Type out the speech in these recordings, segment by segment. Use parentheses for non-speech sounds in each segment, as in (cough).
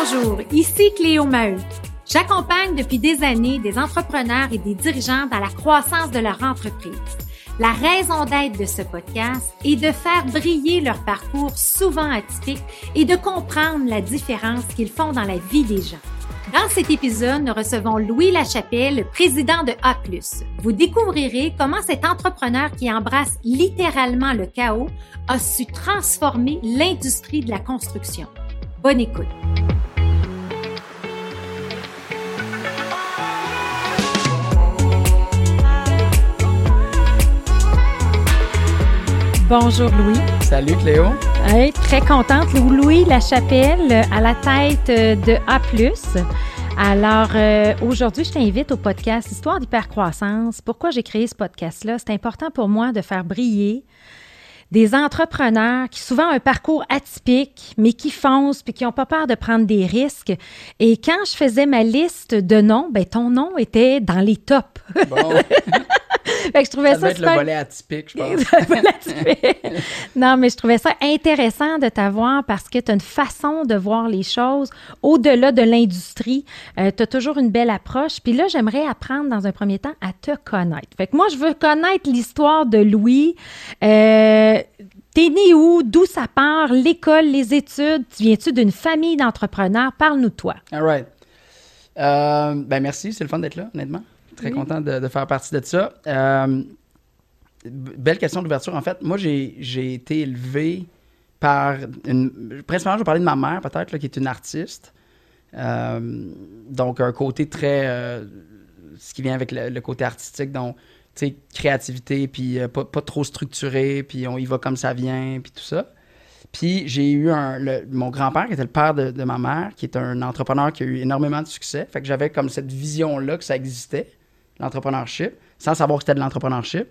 Bonjour, ici Cléo Maheu. J'accompagne depuis des années des entrepreneurs et des dirigeants dans la croissance de leur entreprise. La raison d'être de ce podcast est de faire briller leur parcours souvent atypique et de comprendre la différence qu'ils font dans la vie des gens. Dans cet épisode, nous recevons Louis Lachapelle, président de A+. Vous découvrirez comment cet entrepreneur qui embrasse littéralement le chaos a su transformer l'industrie de la construction. Bonne écoute. Bonjour Louis. Salut Cléo. très contente. Louis Lachapelle à la tête de A. Alors, euh, aujourd'hui, je t'invite au podcast Histoire d'hypercroissance. Pourquoi j'ai créé ce podcast-là? C'est important pour moi de faire briller des entrepreneurs qui souvent ont un parcours atypique, mais qui foncent puis qui n'ont pas peur de prendre des risques. Et quand je faisais ma liste de noms, ben ton nom était dans les tops. Bon. (laughs) (laughs) fait que je trouvais ça, ça être le volet atypique, je (laughs) pense. non, mais je trouvais ça intéressant de t'avoir parce que tu as une façon de voir les choses au-delà de l'industrie. Euh, tu as toujours une belle approche. Puis là, j'aimerais apprendre dans un premier temps à te connaître. Fait que moi, je veux connaître l'histoire de Louis. Euh, T'es né où? D'où ça part? L'école, les études? Tu viens-tu d'une famille d'entrepreneurs? Parle-nous de toi. All right. Euh, ben merci, c'est le fun d'être là, honnêtement. Très content de, faire partie de ça. Euh, belle question d'ouverture. En fait, moi, j'ai été élevé par une. Principalement, je vais parler de ma mère, peut-être, qui est une artiste. Euh, donc, un côté très. ce qui vient avec le, côté artistique. Donc, créativité, puis euh, pas, trop structuré, puis on y va comme ça vient, puis tout ça. Puis j'ai eu un, mon grand-père, qui était le père de, ma mère, qui est un entrepreneur qui a eu énormément de succès. Fait que j'avais comme cette vision-là que ça existait, l'entrepreneurship, sans savoir que c'était de l'entrepreneurship.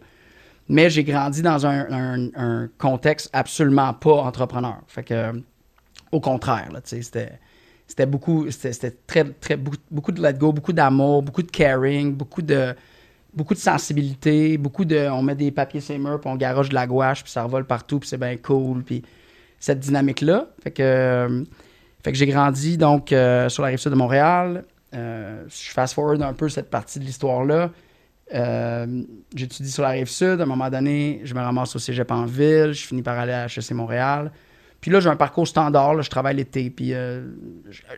Mais j'ai grandi dans un, contexte absolument pas entrepreneur. Fait que, au contraire, c'était c'était beaucoup, c'était très, très, beaucoup, beaucoup de let go, beaucoup d'amour, beaucoup de caring, beaucoup de, beaucoup de sensibilité, beaucoup de. On met des papiers sur puis on garoche de la gouache, puis ça revole partout, puis c'est bien cool. Puis cette dynamique-là. Fait que, euh, fait que j'ai grandi donc euh, sur la rive sud de Montréal. Euh, je fast-forward un peu cette partie de l'histoire-là. J'étudie sur la rive sud. À un moment donné, je me ramasse au cégep en ville. Je finis par aller à HEC Montréal. Puis là, j'ai un parcours standard. je travaille l'été. Puis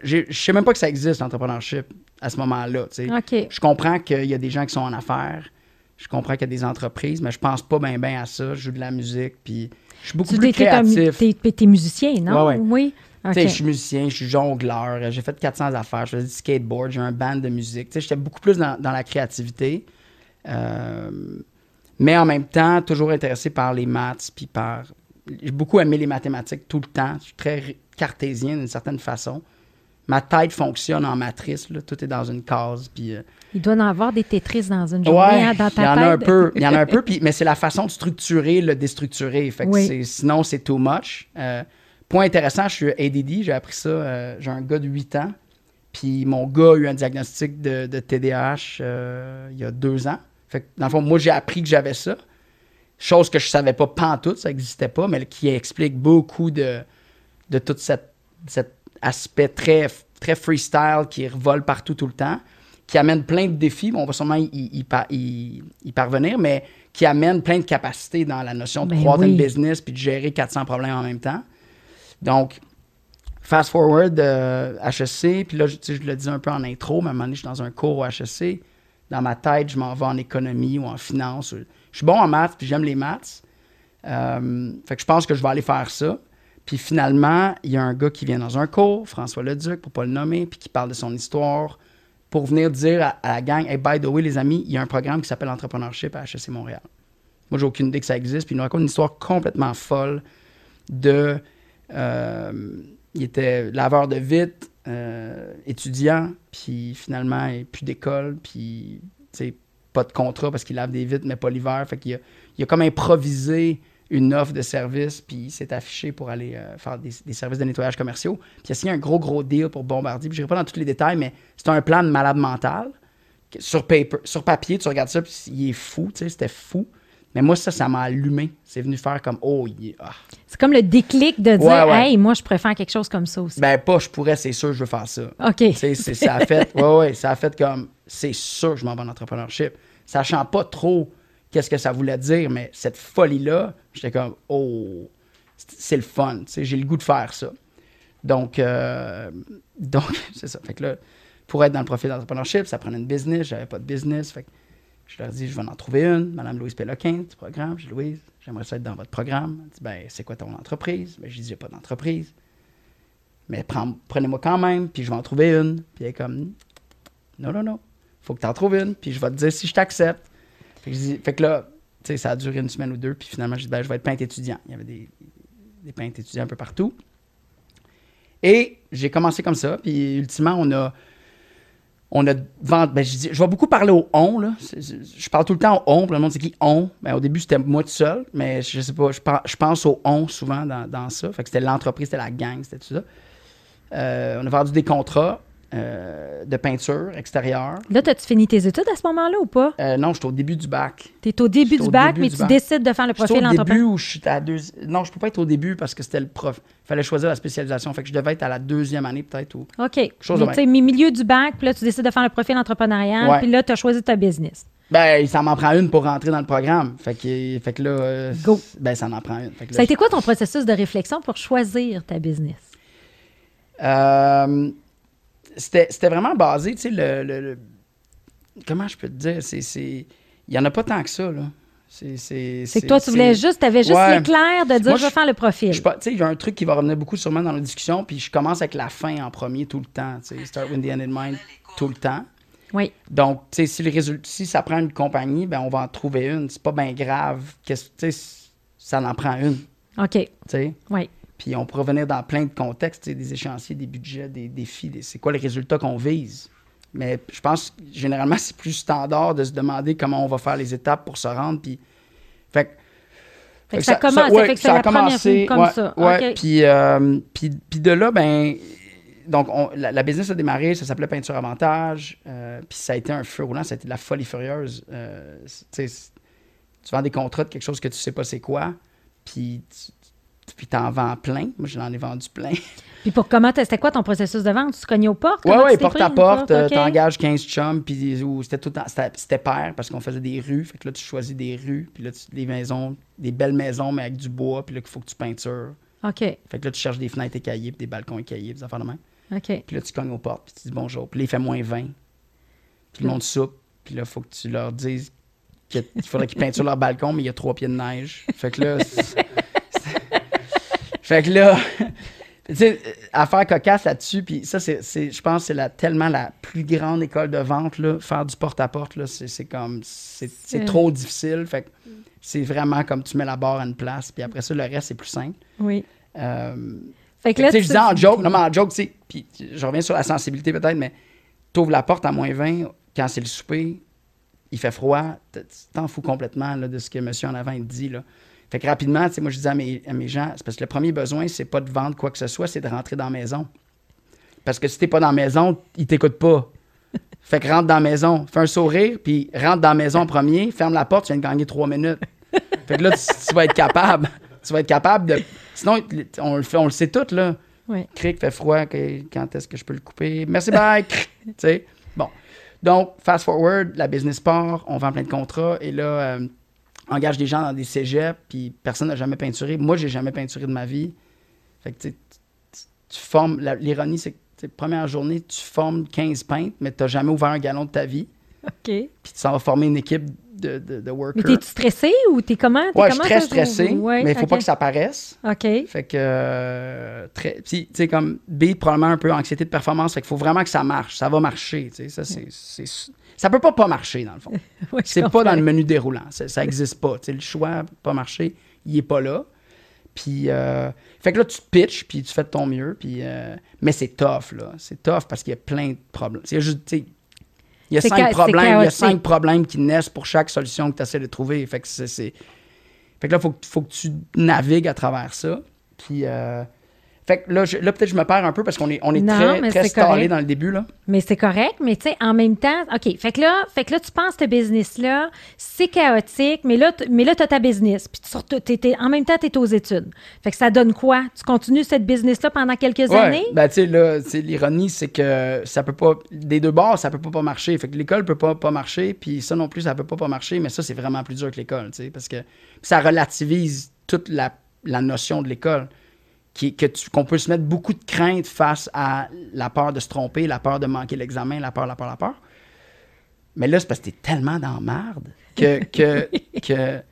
je sais même pas que ça existe, l'entrepreneurship à ce moment-là. Je comprends qu'il y a des gens qui sont en affaires, je comprends qu'il y a des entreprises, mais je pense pas bien ben à ça. Je joue de la musique, puis je suis beaucoup plus créatif. Tu es, musicien, non? Oui. Je suis musicien, je suis jongleur, j'ai fait 400 affaires, je faisais du skateboard, j'ai un band de musique. J'étais beaucoup plus dans, la créativité. Euh, mais en même temps, toujours intéressé par les maths, puis par... J'ai beaucoup aimé les mathématiques tout le temps. Je suis très cartésien d'une certaine façon ma tête fonctionne en matrice. Tout est dans une case. Puis, euh, il doit en avoir des Tetris dans une journée, hein, dans ta il y en A un peu, il y en a un (laughs) peu, mais c'est la façon de structurer le déstructurer. Fait sinon, c'est too much. Euh, point intéressant, je suis ADD, j'ai appris ça. Euh, j'ai un gars de 8 ans. Puis mon gars a eu un diagnostic de, de TDAH il y a deux ans. Fait que, dans le fond, moi, j'ai appris que j'avais ça. Chose que je savais pas pantoute, ça n'existait pas, mais qui explique beaucoup de, de cette, cette aspect très, très freestyle qui revole partout tout le temps, qui amène plein de défis. on va sûrement y, parvenir, mais qui amène plein de capacités dans la notion de ben croître une business puis de gérer 400 problèmes en même temps. Donc, fast forward, euh, HEC, puis là, je, je le dis un peu en intro, mais à un moment donné, je suis dans un cours au HEC. Dans ma tête, je m'en vais en économie ou en finance. Je suis bon en maths, puis j'aime les maths. Euh, fait que je pense que je vais aller faire ça. Puis finalement, il y a un gars qui vient dans un cours, François Leduc, pour pas le nommer, puis qui parle de son histoire, pour venir dire à, la gang Hey, by the way, les amis, il y a un programme qui s'appelle Entrepreneurship à HEC Montréal. Moi, j'ai aucune idée que ça existe. Puis il nous raconte une histoire complètement folle de. Euh, il était laveur de vitre, euh, étudiant, puis finalement, il plus d'école, puis pas de contrat parce qu'il lave des vitres, mais pas l'hiver. Fait qu'il a, il a comme improvisé une offre de service, puis il s'est affiché pour aller euh, faire des, services de nettoyage commerciaux. Puis il a signé un gros, gros deal pour Bombardier. Puis je n'irai pas dans tous les détails, mais c'est un plan de malade mental. Sur, paper, sur papier, tu regardes ça, puis il est fou, c'était fou. Mais moi, ça, ça m'a allumé. C'est venu faire comme, oh, yeah. Ah. C'est comme le déclic de dire, hey, moi, je préfère quelque chose comme ça aussi. Ben, pas, je pourrais, c'est sûr, je veux faire ça. OK. C'est, ça a fait, (laughs) ouais, ouais, ça a fait comme, c'est sûr, je m'en vais en entrepreneurship. Sachant pas trop qu'est-ce que ça voulait dire, mais cette folie-là, j'étais comme, oh, c'est le fun. J'ai le goût de faire ça. Donc, euh, (laughs) donc c'est ça. Fait que là, pour être dans le profil d'entrepreneurship, ça prenait une business. J'avais pas de business. Fait que je leur dis, je vais en trouver une. Madame Louise Péloquin, du programme. Je dis, Louise, j'aimerais ça être dans votre programme. Elle dit, ben, c'est quoi ton entreprise? Ben, je dis, j'ai pas d'entreprise. Mais prenez-moi quand même, puis je vais en trouver une. Puis elle est comme, non, non, non. Faut que tu en trouves une, puis je vais te dire si je t'accepte. Fait que, fait que là, tu sais, ça a duré une semaine ou deux, puis finalement, je dis, ben, je vais être peintre étudiant. Il y avait des, des peintres étudiants un peu partout. Et j'ai commencé comme ça, puis ultimement, on a on a vendu. Ben, je, je vais beaucoup parler au on. Là. Je parle tout le temps au on. Le monde c'est qui on. Ben, au début, c'était moi tout seul. Mais je sais pas. Je, pense au on souvent dans, ça. Fait que c'était l'entreprise, c'était la gang, c'était tout ça. Euh, on a vendu des contrats. Euh, de peinture extérieure. Là, as-tu fini tes études à ce moment-là ou pas? Euh, non, je suis au début du bac. Tu es au début du bac, mais tu décides de faire le profil au début où je suis à deux... Non, je peux pas être au début parce que c'était le prof. Il fallait choisir la spécialisation. Fait que je devais être à la deuxième année peut-être. Ou... OK. Chose mais tu sais, milieu du bac, puis là, tu décides de faire le profil entrepreneurial, puis là, tu as choisi ta business. Ben, ça m'en prend une pour rentrer dans le programme. Fait que, fait que là, euh, Go. ben, ça en prend une. ça a été quoi ton processus de réflexion pour choisir ta business? Euh, c'était vraiment basé, tu sais, le, Comment je peux te dire? C'est. Il n'y en a pas tant que ça, là. C'est que toi, tu voulais juste, tu avais juste l'éclair de dire je vais faire le profil. Tu sais, il y a un truc qui va revenir beaucoup sûrement dans la discussion, puis je commence avec la fin en premier tout le temps. Tu sais, start with the end in mind tout le temps. Oui. Donc, tu sais, si, le si ça prend une compagnie, ben on va en trouver une. C'est pas bien grave. Tu sais, ça en prend une. OK. Tu sais? Oui. Puis on peut revenir dans plein de contextes, des échéanciers, des budgets, des défis, c'est quoi les résultats qu'on vise? Mais je pense que généralement, c'est plus standard de se demander comment on va faire les étapes pour se rendre. Puis, fait, ça, commence, fait que ça, a commencé comme ça. Puis, euh, puis, puis, de là, ben, donc la, business a démarré, ça s'appelait Peinture Avantage. Euh, puis ça a été un feu roulant, ça a été de la folie furieuse. Euh, tu vends des contrats de quelque chose que tu sais pas c'est quoi. Puis puis t'en vends plein. Moi, j'en ai vendu plein. (laughs) Puis pour comment, c'était quoi ton processus de vente? Tu cognais aux portes? Oui, oui, porte à porte? Euh, t'engages 15 chums, puis c'était tout c'était pair parce qu'on faisait des rues. Fait que là, tu choisis des rues, puis là, tu, des maisons, des belles maisons, mais avec du bois, puis là, il faut que tu peintures. OK. Fait que là, tu cherches des fenêtres écaillées, puis des balcons écaillés, des affaires de main. OK. Puis là, tu cognes aux portes, puis tu dis bonjour. Puis là, il fait moins 20. Puis le monde soupe, puis là, il faut que tu leur dises qu'il faudrait qu'ils peinturent leur balcon, mais il y a trois pieds de neige. Fait que là. (laughs) Fait que là, (laughs) tu sais, affaire cocasse là-dessus, puis ça, c'est, je pense que c'est tellement la plus grande école de vente, là, faire du porte-à-porte, là, c'est, comme, c'est, trop difficile. Fait que c'est vraiment comme tu mets la barre à une place, puis après ça, le reste, c'est plus simple. Oui. Euh, fait que là, tu sais, je disais en joke, non, mais en joke, tu sais, puis je reviens sur la sensibilité peut-être, mais t'ouvres la porte à moins 20 quand c'est le souper, il fait froid, tu t'en fous complètement là, de ce que monsieur en avant il dit, là. Fait que rapidement, tu sais, moi, je disais à mes, à mes gens, c'est parce que le premier besoin, c'est pas de vendre quoi que ce soit, c'est de rentrer dans la maison. Parce que si t'es pas dans la maison, ils t'écoutent pas. (laughs) Fait que rentre dans la maison, fais un sourire, puis rentre dans la maison en (laughs) premier, ferme la porte, tu viens de gagner trois minutes. (laughs) Fait que là, tu, vas être capable. Tu vas être capable de. Sinon, on le fait, on le sait tout, là. Oui. Cric fait froid, quand est-ce que je peux le couper? Merci, bye! tu sais. Bon. Donc, fast forward, la business part, on vend plein de contrats, et là, euh, engage des gens dans des cégeps, puis personne n'a jamais peinturé. Moi, j'ai jamais peinturé de ma vie. Fait que, tu, formes. L'ironie, c'est que, première journée, tu formes 15 peintres, mais tu n'as jamais ouvert un galon de ta vie. OK. Puis tu s'en vas former une équipe de, de, de workers. Mais t'es-tu stressé ou t'es comment? Es ouais, je suis très stressé, mais il faut pas que ça paraisse. OK. Fait que, euh, très, tu sais, comme B, probablement un peu anxiété de performance, fait qu'il faut vraiment que ça marche. Ça va marcher, tu sais. Ça, c'est ça peut pas pas marcher, dans le fond. (laughs) c'est pas dans le menu déroulant. Ça n'existe pas. le choix pas marcher, il est pas là. Puis, euh, fait que là, tu te pitches, puis tu fais de ton mieux. Puis, euh, mais c'est tough, là. C'est tough parce qu'il y a plein de problèmes. C'est juste, il y a cinq problèmes, il y a cinq problèmes qui naissent pour chaque solution que tu essaies de trouver. Fait que c'est, fait que là, il faut, faut, que tu navigues à travers ça. Puis, euh, Fait que là, là peut-être je me perds un peu parce qu'on est, on est très, très stallé dans le début. Là. Mais c'est correct, mais tu sais, en même temps, OK, fait que là, fait que là tu penses ce business-là, c'est chaotique, mais là, mais là tu as ta business, puis tu, en même temps, tu es aux études. Fait que ça donne quoi? Tu continues cette business-là pendant quelques années? Ben, tu sais, là, l'ironie, c'est que ça peut pas, des deux bords, ça peut pas, pas marcher. Fait que l'école peut pas, pas marcher, puis ça non plus, ça peut pas, pas marcher, mais ça, c'est vraiment plus dur que l'école, tu sais, parce que ça relativise toute la, la notion de l'école qu'on peut se mettre beaucoup de crainte face à la peur de se tromper, la peur de manquer l'examen, la peur, la peur, la peur. Mais là, c'est parce que t'es tellement dans merde que, (laughs) que, que tu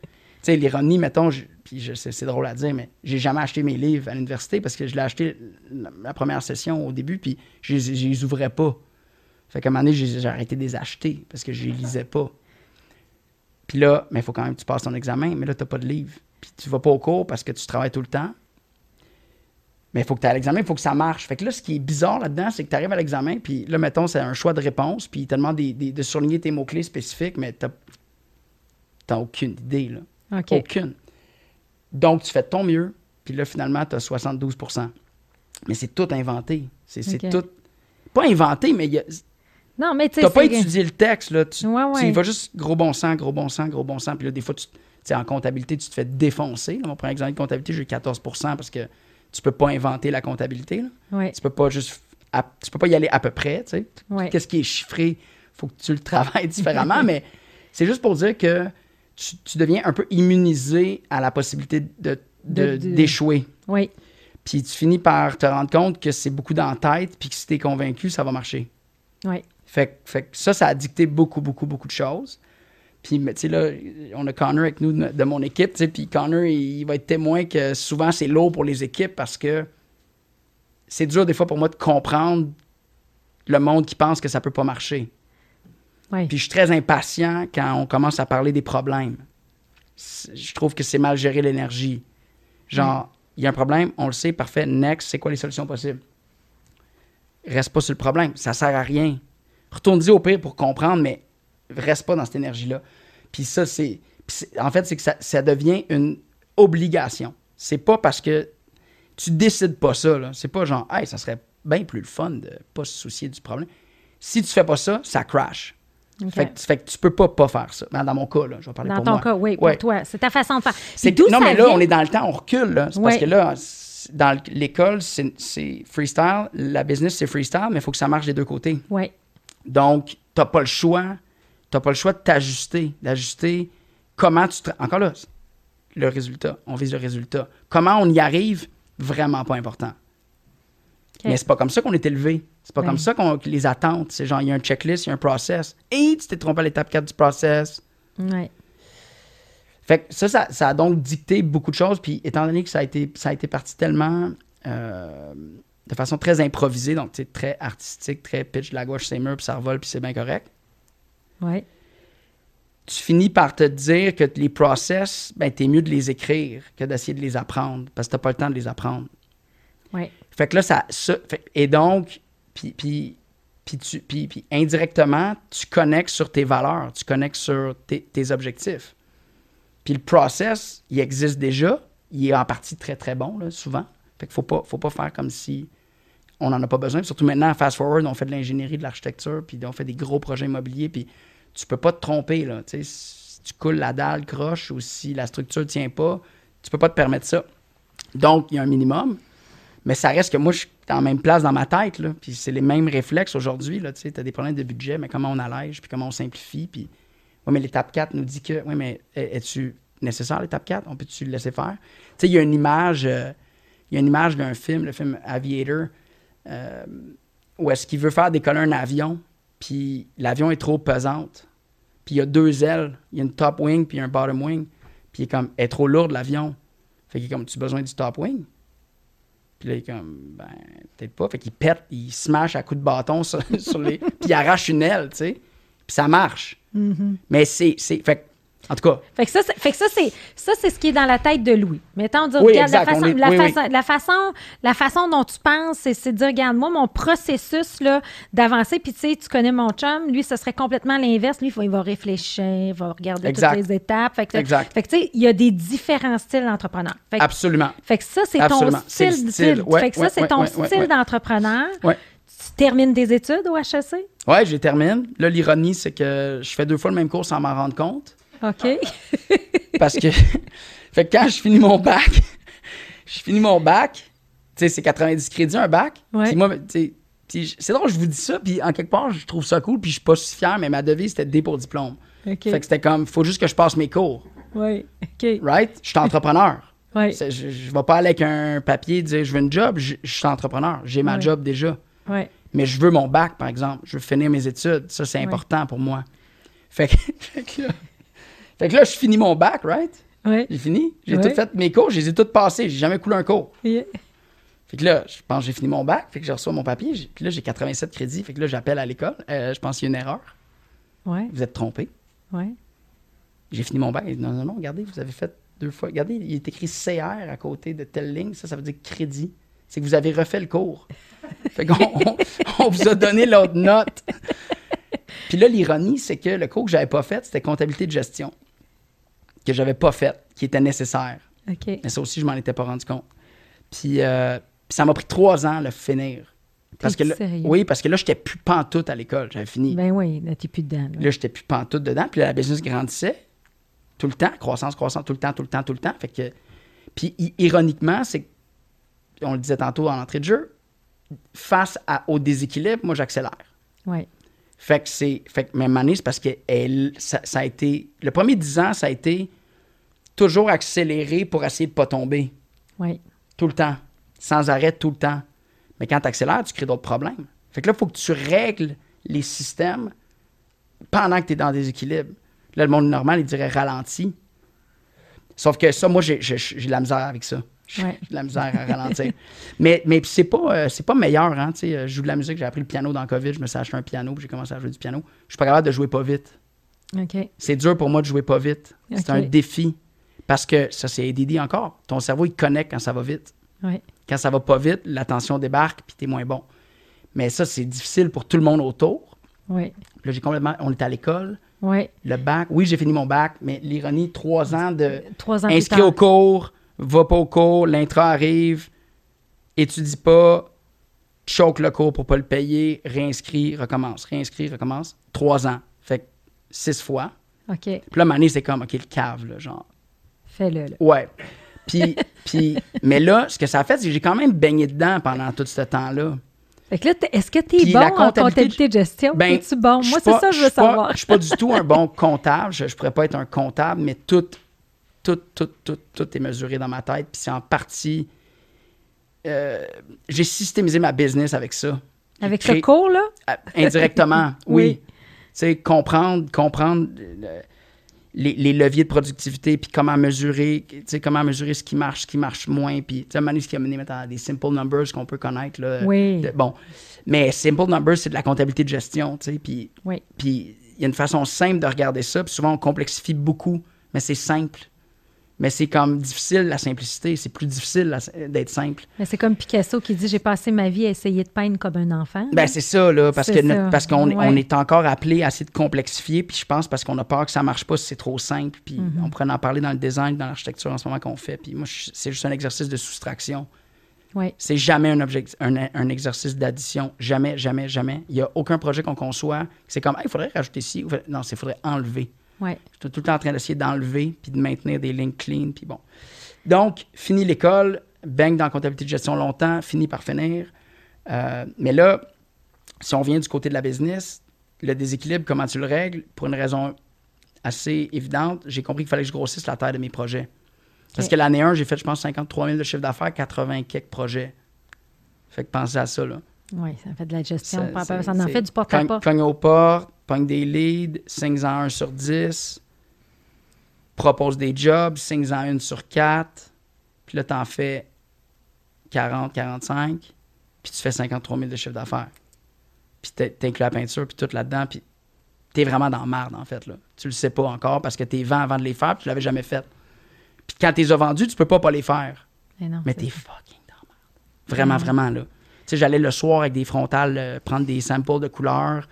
sais, l'ironie, mettons, puis c'est drôle à dire, mais j'ai jamais acheté mes livres à l'université parce que je l'ai acheté la, première session au début, puis je les ouvrais pas. Fait qu'à un moment donné, j'ai arrêté de les acheter parce que je les lisais pas. Puis là, mais il faut quand même que tu passes ton examen, mais là, tu n'as pas de livre. Puis tu vas pas au cours parce que tu travailles tout le temps. Mais il faut que tu aies l'examen, il faut que ça marche. Fait que là, ce qui est bizarre là-dedans, c'est que tu arrives à l'examen, puis là, mettons, c'est un choix de réponse, puis il te demande de souligner tes mots-clés spécifiques, mais tu n'as aucune idée, là. Aucune. Donc, tu fais de ton mieux, puis là, finalement, tu as 72% Mais c'est tout inventé. C'est tout. Pas inventé, mais il Non, mais tu n'as pas étudié le texte, là. Tu, ouais, vas juste gros bon sens, gros bon sens, gros bon sens, puis là, des fois, tu, en comptabilité, tu te fais défoncer. mon premier examen de comptabilité, j'ai eu 14% parce que tu peux pas inventer la comptabilité. Là. Tu peux pas juste. tu peux pas y aller à peu près. Tu sais. Qu'est-ce qui est chiffré? faut que tu le travailles (laughs) différemment. mais c'est juste pour dire que tu, deviens un peu immunisé à la possibilité de, d'échouer. Oui. Puis tu finis par te rendre compte que c'est beaucoup dans la tête, puis que si tu es convaincu, ça va marcher. Oui. Fait, fait que ça, ça a dicté beaucoup, beaucoup, beaucoup de choses. Puis, tu sais, là, on a Connor avec nous de, mon équipe, tu sais, puis Connor, il, va être témoin que souvent, c'est lourd pour les équipes parce que c'est dur des fois pour moi de comprendre le monde qui pense que ça peut pas marcher. Puis je suis très impatient quand on commence à parler des problèmes. Je trouve que c'est mal gérer l'énergie. Genre, il y a un problème, on le sait, parfait, next, c'est quoi les solutions possibles? Reste pas sur le problème, ça sert à rien. Retourne-y au pire pour comprendre, mais reste pas dans cette énergie-là. Puis ça, c'est. En fait, c'est que ça, devient une obligation. C'est pas parce que tu décides pas ça. C'est pas genre, hey, ça serait bien plus le fun de pas se soucier du problème. Si tu fais pas ça, ça crash. Fait, que, fait, que, tu peux pas pas faire ça. Dans mon cas, là, je vais parler dans pour moi. Dans ton cas, oui, pour toi. C'est ta façon de faire. non, mais là, on est dans le temps, on recule. C'est parce que là, dans l'école, c'est freestyle. La business, c'est freestyle, mais il faut que ça marche des deux côtés. Oui. Donc, tu n'as pas le choix tu n'as pas le choix de t'ajuster, d'ajuster comment tu. Encore là, le résultat, on vise le résultat. Comment on y arrive, vraiment pas important. Mais c'est pas comme ça qu'on est élevé. C'est pas comme ça qu'on les attentes. C'est genre, il y a un checklist, il y a un process. Et tu t'es trompé à l'étape 4 du process. Ouais. Fait que ça, ça, a donc dicté beaucoup de choses. Puis étant donné que ça a été, ça a été parti tellement euh, de façon très improvisée, donc très artistique, très pitch de la gauche, c'est mur, puis ça revole, puis c'est bien correct. Ouais. Tu finis par te dire que les process, ben, t'es mieux de les écrire que d'essayer de les apprendre parce que t'as pas le temps de les apprendre. Ouais. Fait que là, ça. et donc, puis, puis, tu, puis, indirectement, tu connectes sur tes valeurs, tu connectes sur tes, objectifs. Puis le process, il existe déjà. Il est en partie très, très bon, là, souvent. Fait qu'il faut pas, faut pas faire comme si on n'en a pas besoin. Surtout maintenant, fast forward, on fait de l'ingénierie, de l'architecture, puis on fait des gros projets immobiliers, puis tu peux pas te tromper. Là, si tu coules la dalle croche ou si la structure ne tient pas, tu peux pas te permettre ça. Donc, il y a un minimum. Mais ça reste que moi, je suis en même place dans ma tête. Là, puis c'est les mêmes réflexes aujourd'hui. Tu as des problèmes de budget, mais comment on allège, puis comment on simplifie. Puis, oui, mais l'étape 4 nous dit que, oui, mais es-tu nécessaire, l'étape 4? On peut-tu le laisser faire? Tu il y a une image, euh, il y a une image d'un film, le film Aviator, euh, où est-ce qu'il veut faire décoller un avion, puis l'avion est trop pesante. Puis il y a deux ailes, il y a une top wing puis un bottom wing. Puis il est comme, elle est trop lourde l'avion. Fait qu'il est comme, tu as besoin du top wing? Puis là, il est comme, ben, peut-être pas. Fait qu'il pète, il smash à coups de bâton (laughs) sur, les. puis il arrache une aile, tu sais. Puis ça marche. Mm-hmm. Mais c'est. Fait En tout cas. Fait que ça, c'est, fait que ça, c'est, ça, c'est ce qui est dans la tête de Louis. Mettons, on dit, regarde, la, façon, la, façon, la, façon, la façon dont tu penses, c'est, de dire, regarde, moi, mon processus là, d'avancer, puis tu sais, tu connais mon chum, lui, ce serait complètement l'inverse. Lui, il va réfléchir, il va regarder toutes les étapes. Fait que, exact. Fait que tu sais, il y a des différents styles d'entrepreneur. Absolument. Fait que ça, c'est ton style. style. fait que ça, c'est ton style d'entrepreneur. Tu termines des études au HEC? Oui, je les termine. Là, l'ironie, c'est que je fais deux fois le même cours sans m'en rendre compte. OK. (laughs) Parce que, (laughs) fait que quand je finis mon bac, (laughs) je finis mon bac, tu sais, c'est 90 crédits un bac. Ouais. moi, tu sais, c'est drôle, je vous dis ça, puis en quelque part, je trouve ça cool, puis je suis pas si fier, mais ma devise, c'était D pour diplôme. OK. Fait que c'était comme, faut juste que je passe mes cours. Oui, OK. Right? Je suis entrepreneur. Oui. Je, je vais pas aller avec un papier dire je veux une job, je, suis entrepreneur. J'ai ma job déjà. Oui. Mais je veux mon bac, par exemple. Je veux finir mes études. Ça, c'est important pour moi. Fait que, fait que là, fait que là, je finis mon bac, right? Oui. J'ai fini. J'ai tout fait mes cours. Je les ai tous passés. J'ai jamais coulé un cours. Yeah. Fait que là, je pense que j'ai fini mon bac. Fait que je reçois mon papier. Puis là, j'ai 87 crédits. Fait que là, j'appelle à l'école. Euh, je pense qu'il y a une erreur. Ouais. Vous êtes trompé. Ouais. J'ai fini mon bac. Non, non, non, regardez, vous avez fait deux fois. Regardez, il est écrit CR à côté de telle ligne. Ça, ça veut dire crédit. C'est que vous avez refait le cours. (laughs) fait qu'on on, vous a donné l'autre note. Puis là, l'ironie, c'est que le cours que j'avais pas fait, c'était comptabilité de gestion. Que j'avais pas fait, qui était nécessaire. OK. Mais ça aussi, je m'en étais pas rendu compte. Puis, euh, puis ça m'a pris trois ans le finir. Parce que là, oui, parce que là, j'étais plus pantoute à l'école. J'avais fini. Ben oui, là, t'es plus dedans. Là, j'étais plus pantoute dedans. Puis là, la business grandissait tout le temps, croissance, croissance, tout le temps, tout le temps, tout le temps. Fait que, puis ironiquement, c'est, on le disait tantôt en entrée de jeu, face à, au déséquilibre, moi, j'accélère. Oui. Fait que c'est, fait que même année, c'est parce que elle, ça, ça, a été, le premier dix ans, ça a été toujours accéléré pour essayer de pas tomber. Oui. Tout le temps, sans arrêt, tout le temps. Mais quand tu accélères, tu crées d'autres problèmes. Fait que là, il faut que tu règles les systèmes pendant que tu es dans des équilibres. Là, le monde normal, il dirait ralenti. Sauf que ça, moi, j'ai de la misère avec ça. J'ai de la misère à ralentir. (laughs) mais mais c'est pas, euh, c'est pas meilleur. Hein, je joue de la musique, j'ai appris le piano dans le COVID, je me suis acheté un piano, j'ai commencé à jouer du piano. Je suis pas capable de jouer pas vite. C'est dur pour moi de jouer pas vite. C'est un défi. Parce que ça, c'est ADD encore. Ton cerveau, il connecte quand ça va vite. Oui. Quand ça va pas vite, l'attention débarque, puis t'es moins bon. Mais ça, c'est difficile pour tout le monde autour. Oui. Là, j'ai complètement. On était à l'école. Oui. Le bac. Oui, j'ai fini mon bac, mais l'ironie, trois ans de. Trois ans Inscrit au cours, va pas au cours, l'intra arrive, étudie pas, choque le cours pour pas le payer, réinscrit, recommence, réinscrit, recommence. Trois ans. Fait que six fois. OK. Puis là, Mané, c'est comme, OK, le cave, là, genre. Fais-le. Ouais. Puis, (laughs) puis, mais là, ce que ça a fait, c'est que j'ai quand même baigné dedans pendant tout ce temps-là. Fait que là, est-ce que tu es bon la en comptabilité de gestion? Ben, Es-tu bon? Moi, c'est ça que je veux savoir. Je suis pas du tout un bon (laughs) comptable. Je, je pourrais pas être un comptable, mais tout, tout, tout, tout, tout est mesuré dans ma tête. Puis c'est en partie. euh, j'ai systémisé ma business avec ça. Avec créé- ce cours, là? euh, Indirectement, (laughs) oui. Oui. Tu sais, comprendre, comprendre euh, les, les leviers de productivité, puis comment mesurer, comment mesurer ce qui marche, ce qui marche moins, puis tu sais, ce qui a mené maintenant à des simple numbers qu'on peut connaître. Là, Oui. de- bon, mais simple numbers, c'est de la comptabilité de gestion, tu sais, puis Oui. puis il y a une façon simple de regarder ça, puis souvent on complexifie beaucoup, mais c'est simple. Mais c'est comme difficile la simplicité, c'est plus difficile d'être simple. Mais c'est comme Picasso qui dit J'ai passé ma vie à essayer de peindre comme un enfant. Ben c'est ça là, parce que notre- parce qu'on Ouais. on est encore appelé à essayer de complexifier, puis je pense parce qu'on a peur que ça marche pas si c'est trop simple, puis Mm-hmm. on pourrait en parler dans le design, dans l'architecture en ce moment qu'on fait, puis moi c'est juste un exercice de soustraction. Oui. C'est jamais un, object- un, un exercice d'addition. Jamais, jamais, jamais. Il n'y a aucun projet qu'on conçoit. C'est comme, il faudrait rajouter ci. Non, il faudrait enlever. Oui. Je suis tout le temps en train d'essayer d'enlever puis de maintenir des lignes clean. Puis bon. Donc, fini l'école, bang dans la comptabilité de gestion longtemps, fini par finir. Euh, mais là, si on vient du côté de la business, le déséquilibre, comment tu le règles? Pour une raison assez évidente, j'ai compris qu'il fallait que je grossisse la taille de mes projets. Parce que l'année 1, j'ai fait, je pense, 53 000 de chiffre d'affaires, 80 quelques projets. Fait que pensez à ça, là. Oui, ça fait de la gestion. Ça- Ça, en fait du porte-à-porte. cogne aux portes, pogne des leads, 5 en 1 sur 10, propose des jobs, 5 en 1 sur 4, puis là, t'en fais 40, 45, puis tu fais 53 000 de chiffre d'affaires. Puis t'in- t'inclus la peinture, puis tout là-dedans, puis t'es vraiment dans marde, en fait. Là. Tu le sais pas encore parce que t'es vends avant de les faire, puis tu l'avais jamais fait. Puis quand t'es as vendus, tu peux pas pas les faire. Mais, non, Mais t'es fucking dans marde. Vraiment, vraiment, là. Tu sais, j'allais le soir avec des frontales euh, prendre des samples de couleurs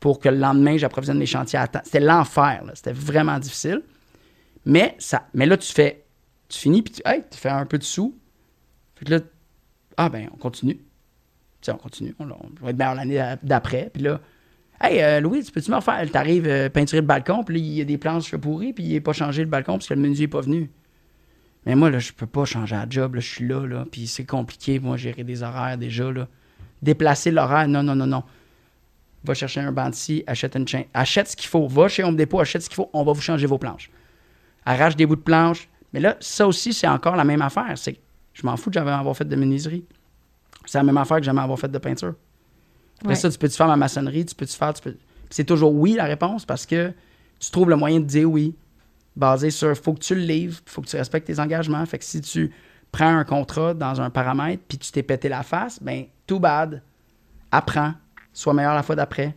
pour que le lendemain, j'approvisionne les chantiers à temps. C'était l'enfer. C'était vraiment difficile. Mais, ça, mais là, tu fais, tu finis, puis tu, hey, tu fais un peu de sous. Fait que là, ah ben, on continue. On continue. On, va être meilleur l'année d'après. Puis là, hey, euh, Louis, tu peux-tu me refaire? T'arrives euh, peinturer le balcon, puis il y a des planches pourries, puis il n'est pas changé le balcon parce que le menuisier n'est pas venu. Mais moi, là, je peux pas changer la job. Là, je suis là, là. Puis c'est compliqué, moi, gérer des horaires déjà, là. Déplacer l'horaire, non, non, non, non. Va chercher un banc de achète une chaîne. Achète ce qu'il faut. Va chez Home Depot, achète ce qu'il faut. On va vous changer vos planches. Arrache des bouts de planches. Mais là, ça aussi, c'est encore la même affaire. C'est je m'en fous de jamais avoir fait de menuiserie. C'est la même affaire que jamais avoir fait de peinture. Après ça, tu peux-tu faire ma maçonnerie, tu peux-tu faire. Tu peux... C'est toujours oui la réponse parce que tu trouves le moyen de dire oui basé sur faut que tu le livres, faut que tu respectes tes engagements. Fait que si tu prends un contrat dans un paramètre puis tu t'es pété la face, ben too bad. Apprends, sois meilleur la fois d'après.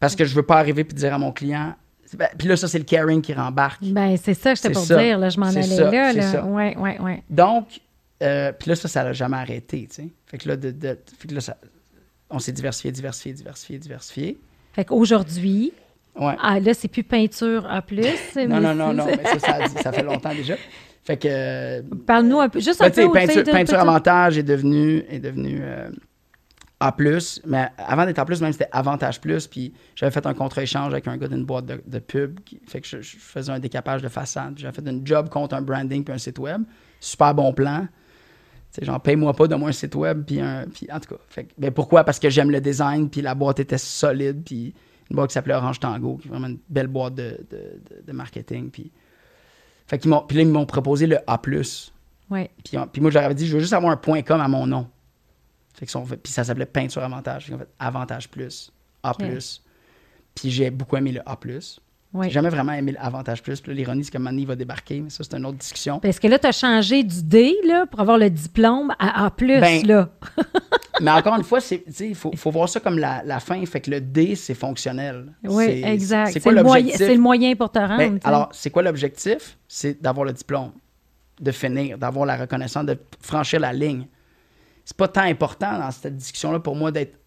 Parce que je veux pas arriver puis dire à mon client ben, puis là, ça, c'est le caring qui rembarque. Ben, c'est ça que j'étais pour dire. Là, je m'en allais là. là. Ouais, ouais, ouais. Donc, euh, puis là, ça, ça n'a jamais arrêté. Tu sais. Fait que là, de, de, fait que là ça, on s'est diversifié, diversifié, diversifié, diversifié. Fait qu'aujourd'hui, Ouais. Ah, là, c'est plus peinture A. non, non, non, non, mais ça, ça, ça, fait longtemps déjà. Fait que. Parle-nous un peu, juste un peu. Peinture, peinture avantage est devenu, est devenu euh, A. Mais avant d'être A, même, c'était Avantage Plus. Puis j'avais fait un contre-échange avec un gars d'une boîte de, pub. Qui, fait que je, faisais un décapage de façade. J'avais fait un job contre un branding puis un site web. Super bon plan. Genre, paye-moi pas, de moi un site web, puis un. Puis, en tout cas. Fait, mais pourquoi? Parce que j'aime le design, puis la boîte était solide, puis une boîte qui s'appelait Orange Tango, qui est vraiment une belle boîte de, de, marketing. Puis, fait qu'ils m'ont, puis là, ils m'ont proposé le A. Ouais. Puis, puis moi, j'aurais dit, je veux juste avoir un point com à mon nom. Fait fait, puis ça s'appelait Peinture Avantage. Fait, Avantage Plus, A. Puis j'ai beaucoup aimé le A. J'ai jamais vraiment aimé l'Avantage Plus. L'ironie, c'est que Manny va débarquer, mais ça, c'est une autre discussion. Parce que là, tu as changé du D là, pour avoir le diplôme à A. Ben, là. (laughs) mais encore une fois, il faut, faut, voir ça comme la, la, fin. Fait que le D, c'est fonctionnel. Oui, exact. C'est le, moyen, le moyen pour te rendre. Ben, alors, c'est quoi l'objectif? C'est d'avoir le diplôme, de finir, d'avoir la reconnaissance, de franchir la ligne. C'est pas tant important dans cette discussion-là pour moi d'être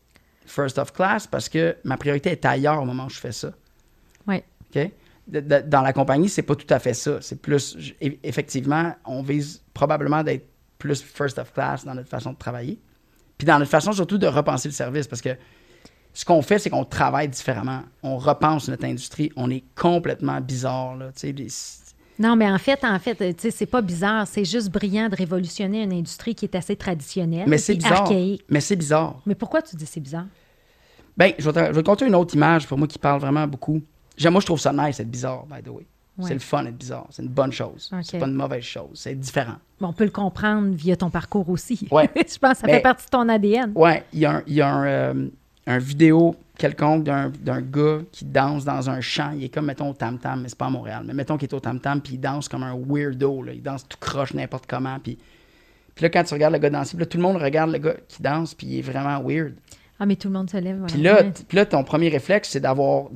first of class parce que ma priorité est ailleurs au moment où je fais ça. Oui. OK? dans la compagnie, c'est pas tout à fait ça. C'est plus, effectivement, on vise probablement d'être plus first of class dans notre façon de travailler. Puis dans notre façon surtout de repenser le service, parce que ce qu'on fait, c'est qu'on travaille différemment. On repense notre industrie. On est complètement bizarre. Là, non, mais en fait, en fait, tu sais, c'est pas bizarre. C'est juste brillant de révolutionner une industrie qui est assez traditionnelle. Mais c'est bizarre. Mais c'est bizarre. Mais pourquoi tu dis c'est bizarre? Bien, je vais, te, te une autre image pour moi qui parle vraiment beaucoup. Moi, je trouve ça nice, être bizarre, by the way. C'est le fun d'être bizarre. C'est une bonne chose. C'est pas une mauvaise chose. C'est différent. on peut le comprendre via ton parcours aussi. Ouais. (laughs) je pense que ça fait partie de ton ADN. Oui. Il y a un, il y a un, euh, vidéo quelconque d'un gars qui danse dans un champ. Il est comme, mettons, au tam-tam, mais c'est pas à Montréal. Mais mettons qu'il est au tam-tam, puis il danse comme un weirdo. Là. Il danse tout croche n'importe comment. Puis, puis là, quand tu regardes le gars danser, là, tout le monde regarde le gars qui danse, puis il est vraiment weird. Ah, mais tout le monde se lève. Puis là, là, ton premier réflexe, c'est d'avoir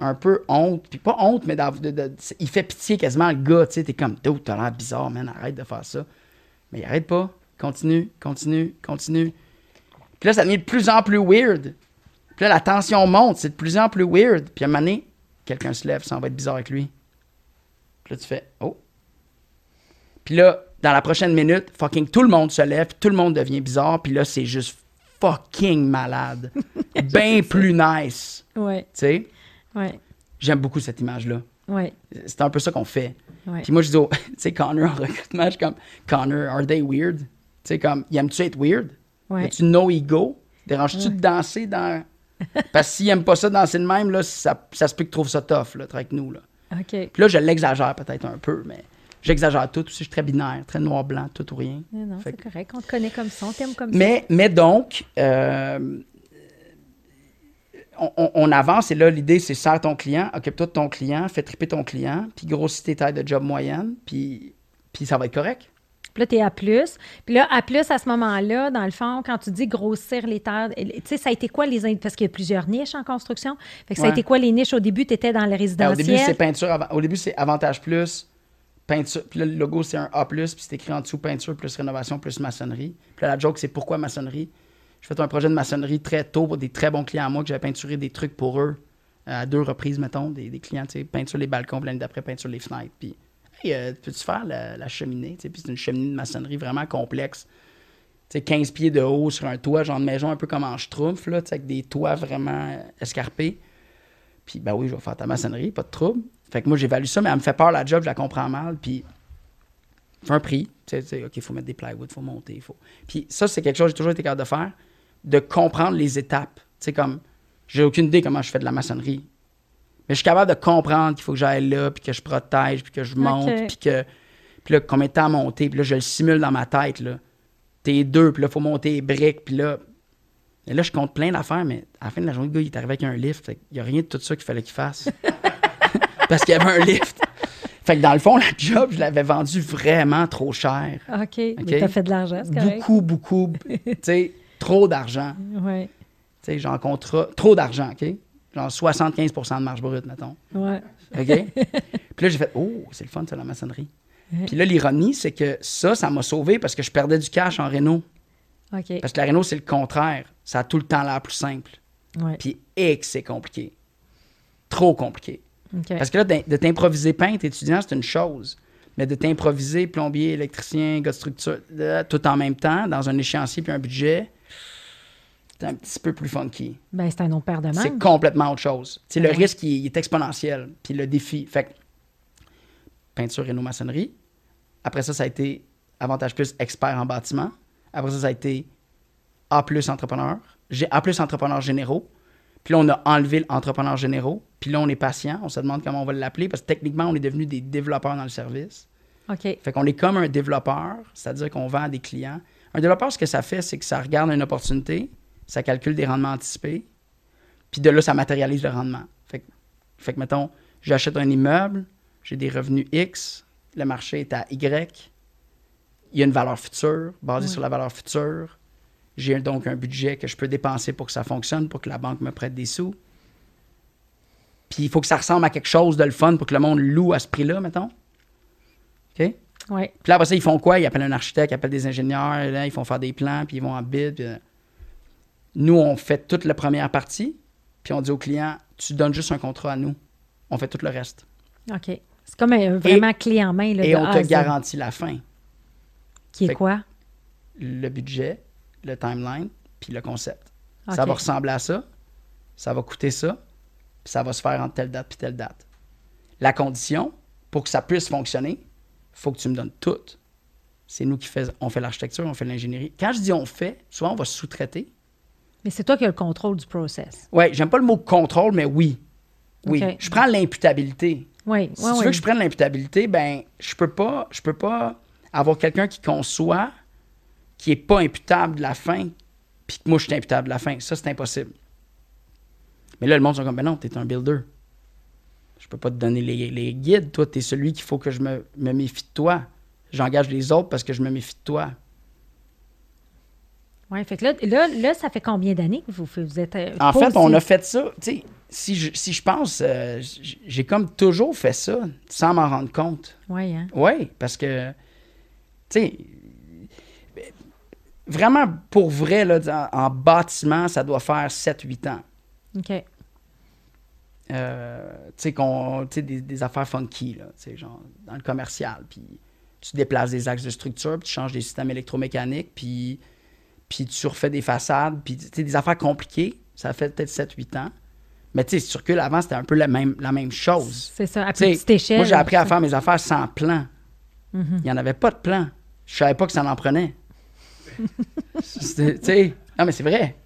un peu honte. Puis pas honte, mais il fait pitié quasiment le gars. Tu sais, t'es comme, t'as l'air bizarre, man, arrête de faire ça. Mais il arrête pas. Continue, continue, continue. Puis là, ça devient de plus en plus weird. Puis là, la tension monte, c'est de plus en plus weird. Puis à un moment donné, quelqu'un se lève, ça va être bizarre avec lui. Puis là, tu fais, oh. Puis là, dans la prochaine minute, fucking tout le monde se lève, tout le monde devient bizarre. Puis là, c'est juste fucking malade. (laughs) Bien plus nice. Ouais. Tu sais? Ouais. J'aime beaucoup cette image-là. Ouais. C'est un peu ça qu'on fait. Puis moi, je dis, (laughs) tu sais, Connor en recrutement, je suis comme, Connor, are they weird? Tu sais, comme, aimes-tu être weird? Ouais. As-tu no ego? Déranges-tu de danser dans. Parce que s'il n'aime pas ça, danser de même, là, ça, ça se peut qu'il trouve ça tough, là, avec nous, là. OK. Puis là, je l'exagère peut-être un peu, mais j'exagère tout. Aussi, je suis très binaire, très noir-blanc, tout ou rien. Non, c'est correct. On te connaît comme ça, on t'aime comme mais, ça. Mais donc, euh, on, avance et là, l'idée, c'est sers ton client, occupe-toi de ton client, fais triper ton client, puis grossis tes tailles de job moyenne, puis, puis ça va être correct. Puis là, tu es à plus. Puis là, à plus, à ce moment-là, dans le fond, quand tu dis grossir les terres, tu sais, ça a été quoi les. Parce qu'il y a plusieurs niches en construction. Fait que ça a été quoi les niches? Au début, tu étais dans les résidentiels. Ben, au début, c'est peinture. Au début, c'est avantage plus. Peinture, puis là, le logo, c'est un A, puis c'est écrit en dessous peinture plus rénovation plus maçonnerie. Puis là, la joke, c'est pourquoi maçonnerie? Je fais un projet de maçonnerie très tôt pour des très bons clients à moi que j'avais peinturé des trucs pour eux à deux reprises, mettons, des, des clients, tu sais, peinture les balcons, l'année d'après, peinture les fenêtres. Puis, euh, peux-tu faire la, cheminée? Puis c'est une cheminée de maçonnerie vraiment complexe. Tu sais, 15 pieds de haut sur un toit, genre de maison un peu comme en schtroumpf, là, avec des toits vraiment escarpés. Puis, ben oui, je vais faire ta maçonnerie, pas de trouble. Fait que moi, j'évalue ça, mais elle me fait peur, la job, je la comprends mal. Puis, fait un prix. Tu sais, OK, il faut mettre des plywood, il faut monter, faut. Puis, ça, c'est quelque chose que j'ai toujours été capable de faire, de comprendre les étapes. Tu comme j'ai aucune idée comment je fais de la maçonnerie. Mais je suis capable de comprendre qu'il faut que j'aille là, puis que je protège, puis que je monte, puis que. Puis là, combien de temps à monter, puis là, je le simule dans ma tête, là. T'es deux, puis là, il faut monter les briques, puis là. Et là, je compte plein d'affaires, mais à la fin de la journée, le gars, il est arrivé avec un lift. Il n'y a rien de tout ça qu'il fallait qu'il fasse. (laughs) Parce qu'il y avait un lift. Fait que dans le fond, la job, je l'avais vendu vraiment trop cher. OK. okay? Mais t'as fait de l'argent, c'est correct. Beaucoup, beaucoup. (laughs) tu sais, trop d'argent. Oui. Tu sais, j'en contrat trop d'argent, OK? Genre 75% de marge brute, mettons. Ouais. OK? (laughs) puis là, j'ai fait, oh, c'est le fun, c'est la maçonnerie. Puis là, l'ironie, c'est que ça, ça m'a sauvé parce que je perdais du cash en Renault. OK. Parce que la Renault, c'est le contraire. Ça a tout le temps l'air plus simple. Ouais. Puis, et que c'est compliqué. Trop compliqué. Parce que là, de t'improviser peintre étudiant, c'est une chose. Mais de t'improviser plombier, électricien, gars de structure, tout en même temps, dans un échéancier puis un budget, un petit peu plus funky. Ben, c'est un autre de. C'est complètement autre chose. C'est le risque, il, est exponentiel. Puis le défi. Fait que, peinture et maçonnerie. Après ça, ça a été avantage plus expert en bâtiment. Après ça, ça a été A plus entrepreneur. A plus entrepreneur généraux. Puis là, on a enlevé l'entrepreneur généraux. Puis là, on est patient. On se demande comment on va l'appeler parce que techniquement, on est devenu des développeurs dans le service. OK. Fait qu'on est comme un développeur, c'est-à-dire qu'on vend à des clients. Un développeur, ce que ça fait, c'est que ça regarde une opportunité, ça calcule des rendements anticipés, puis de là, ça matérialise le rendement. Fait que, fait que mettons, j'achète un immeuble, j'ai des revenus X, le marché est à Y, il y a une valeur future, basée sur la valeur future. J'ai donc un budget que je peux dépenser pour que ça fonctionne, pour que la banque me prête des sous. Puis il faut que ça ressemble à quelque chose de le fun pour que le monde loue à ce prix-là, mettons. OK? Oui. Puis là, après ça, ils font quoi? Ils appellent un architecte, ils appellent des ingénieurs, là, ils font faire des plans, puis ils vont en bid. Puis, euh, nous, on fait toute la première partie, puis on dit au client, tu donnes juste un contrat à nous. On fait tout le reste. OK. C'est comme un, vraiment clé en main. Là, et on te garantit la fin. Qui est quoi? Le budget, le timeline, puis le concept. Ça va ressembler à ça, ça va coûter ça, puis ça va se faire entre telle date puis telle date. La condition, pour que ça puisse fonctionner, il faut que tu me donnes tout. C'est nous qui faisons, on fait l'architecture, on fait l'ingénierie. Quand je dis on fait, souvent on va sous-traiter. Mais c'est toi qui as le contrôle du process. Oui, j'aime pas le mot contrôle, mais oui. Oui. Je prends l'imputabilité. Oui. Si tu veux que je prenne l'imputabilité, ben je peux pas, je peux pas avoir quelqu'un qui conçoit qui est pas imputable de la fin, puis que moi je suis imputable de la fin. Ça, c'est impossible. Mais là, le monde sont comme, ben non, t'es un builder. Je peux pas te donner les, guides. Toi, tu es celui qu'il faut que je me, me méfie de toi. J'engage les autres parce que je me méfie de toi. Oui, fait que là, là, ça fait combien d'années que vous, vous êtes. Euh, en fait, on a fait ça. Tu si je, si je pense, euh, j'ai comme toujours fait ça sans m'en rendre compte. Oui, hein? Oui, parce que, tu sais, vraiment pour vrai, là, en, bâtiment, ça doit faire 7-8 ans. OK. Euh, tu sais, qu'on, des, des affaires funky, là, genre dans le commercial. Puis tu déplaces des axes de structure, puis tu changes des systèmes électromécaniques, puis puis tu refais des façades, puis des affaires compliquées. Ça fait peut-être 7-8 ans. Mais tu sais, si tu recules avant, c'était un peu la même, la même chose. C'est ça, à petite échelle. Moi, j'ai appris à faire mes affaires sans plan. Mm-hmm. Il n'y en avait pas de plan. Je savais pas que ça en prenait. (laughs) tu sais, non, mais c'est vrai.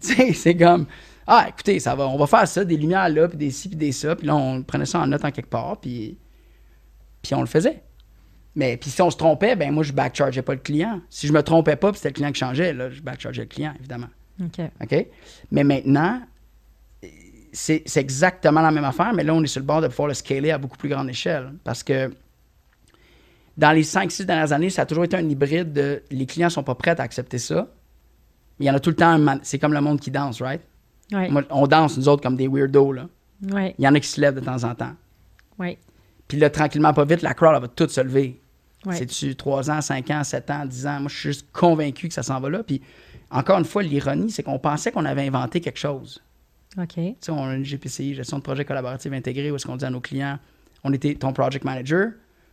tu sais, c'est comme, ah, écoutez, ça va, on va faire ça, des lumières là, puis des ci, puis des ça. Puis là, on prenait ça en note en quelque part, puis, puis on le faisait. Mais puis si on se trompait, ben moi, je backchargeais pas le client. Si je me trompais pas, puis c'était le client qui changeait, là, je backchargeais le client, évidemment. OK. OK? Mais maintenant, c'est exactement la même affaire, mais là, on est sur le bord de pouvoir le scaler à beaucoup plus grande échelle. Parce que dans les 5-6 dernières années, ça a toujours été un hybride de les clients sont pas prêts à accepter ça. Il y en a tout le temps, c'est comme le monde qui danse, right? on danse, nous autres, comme des weirdos, là. Il y en a qui se lèvent de temps en temps. Puis là, tranquillement, pas vite, la crowd, elle va toute se lever. C'est-tu 3 ans, 5 ans, 7 ans, 10 ans? Moi, je suis juste convaincu que ça s'en va là. Puis encore une fois, l'ironie, c'est qu'on pensait qu'on avait inventé quelque chose. OK. Tu sais, on a une GPCI, gestion de projet collaboratif intégré, où est-ce qu'on dit à nos clients, on était ton project manager,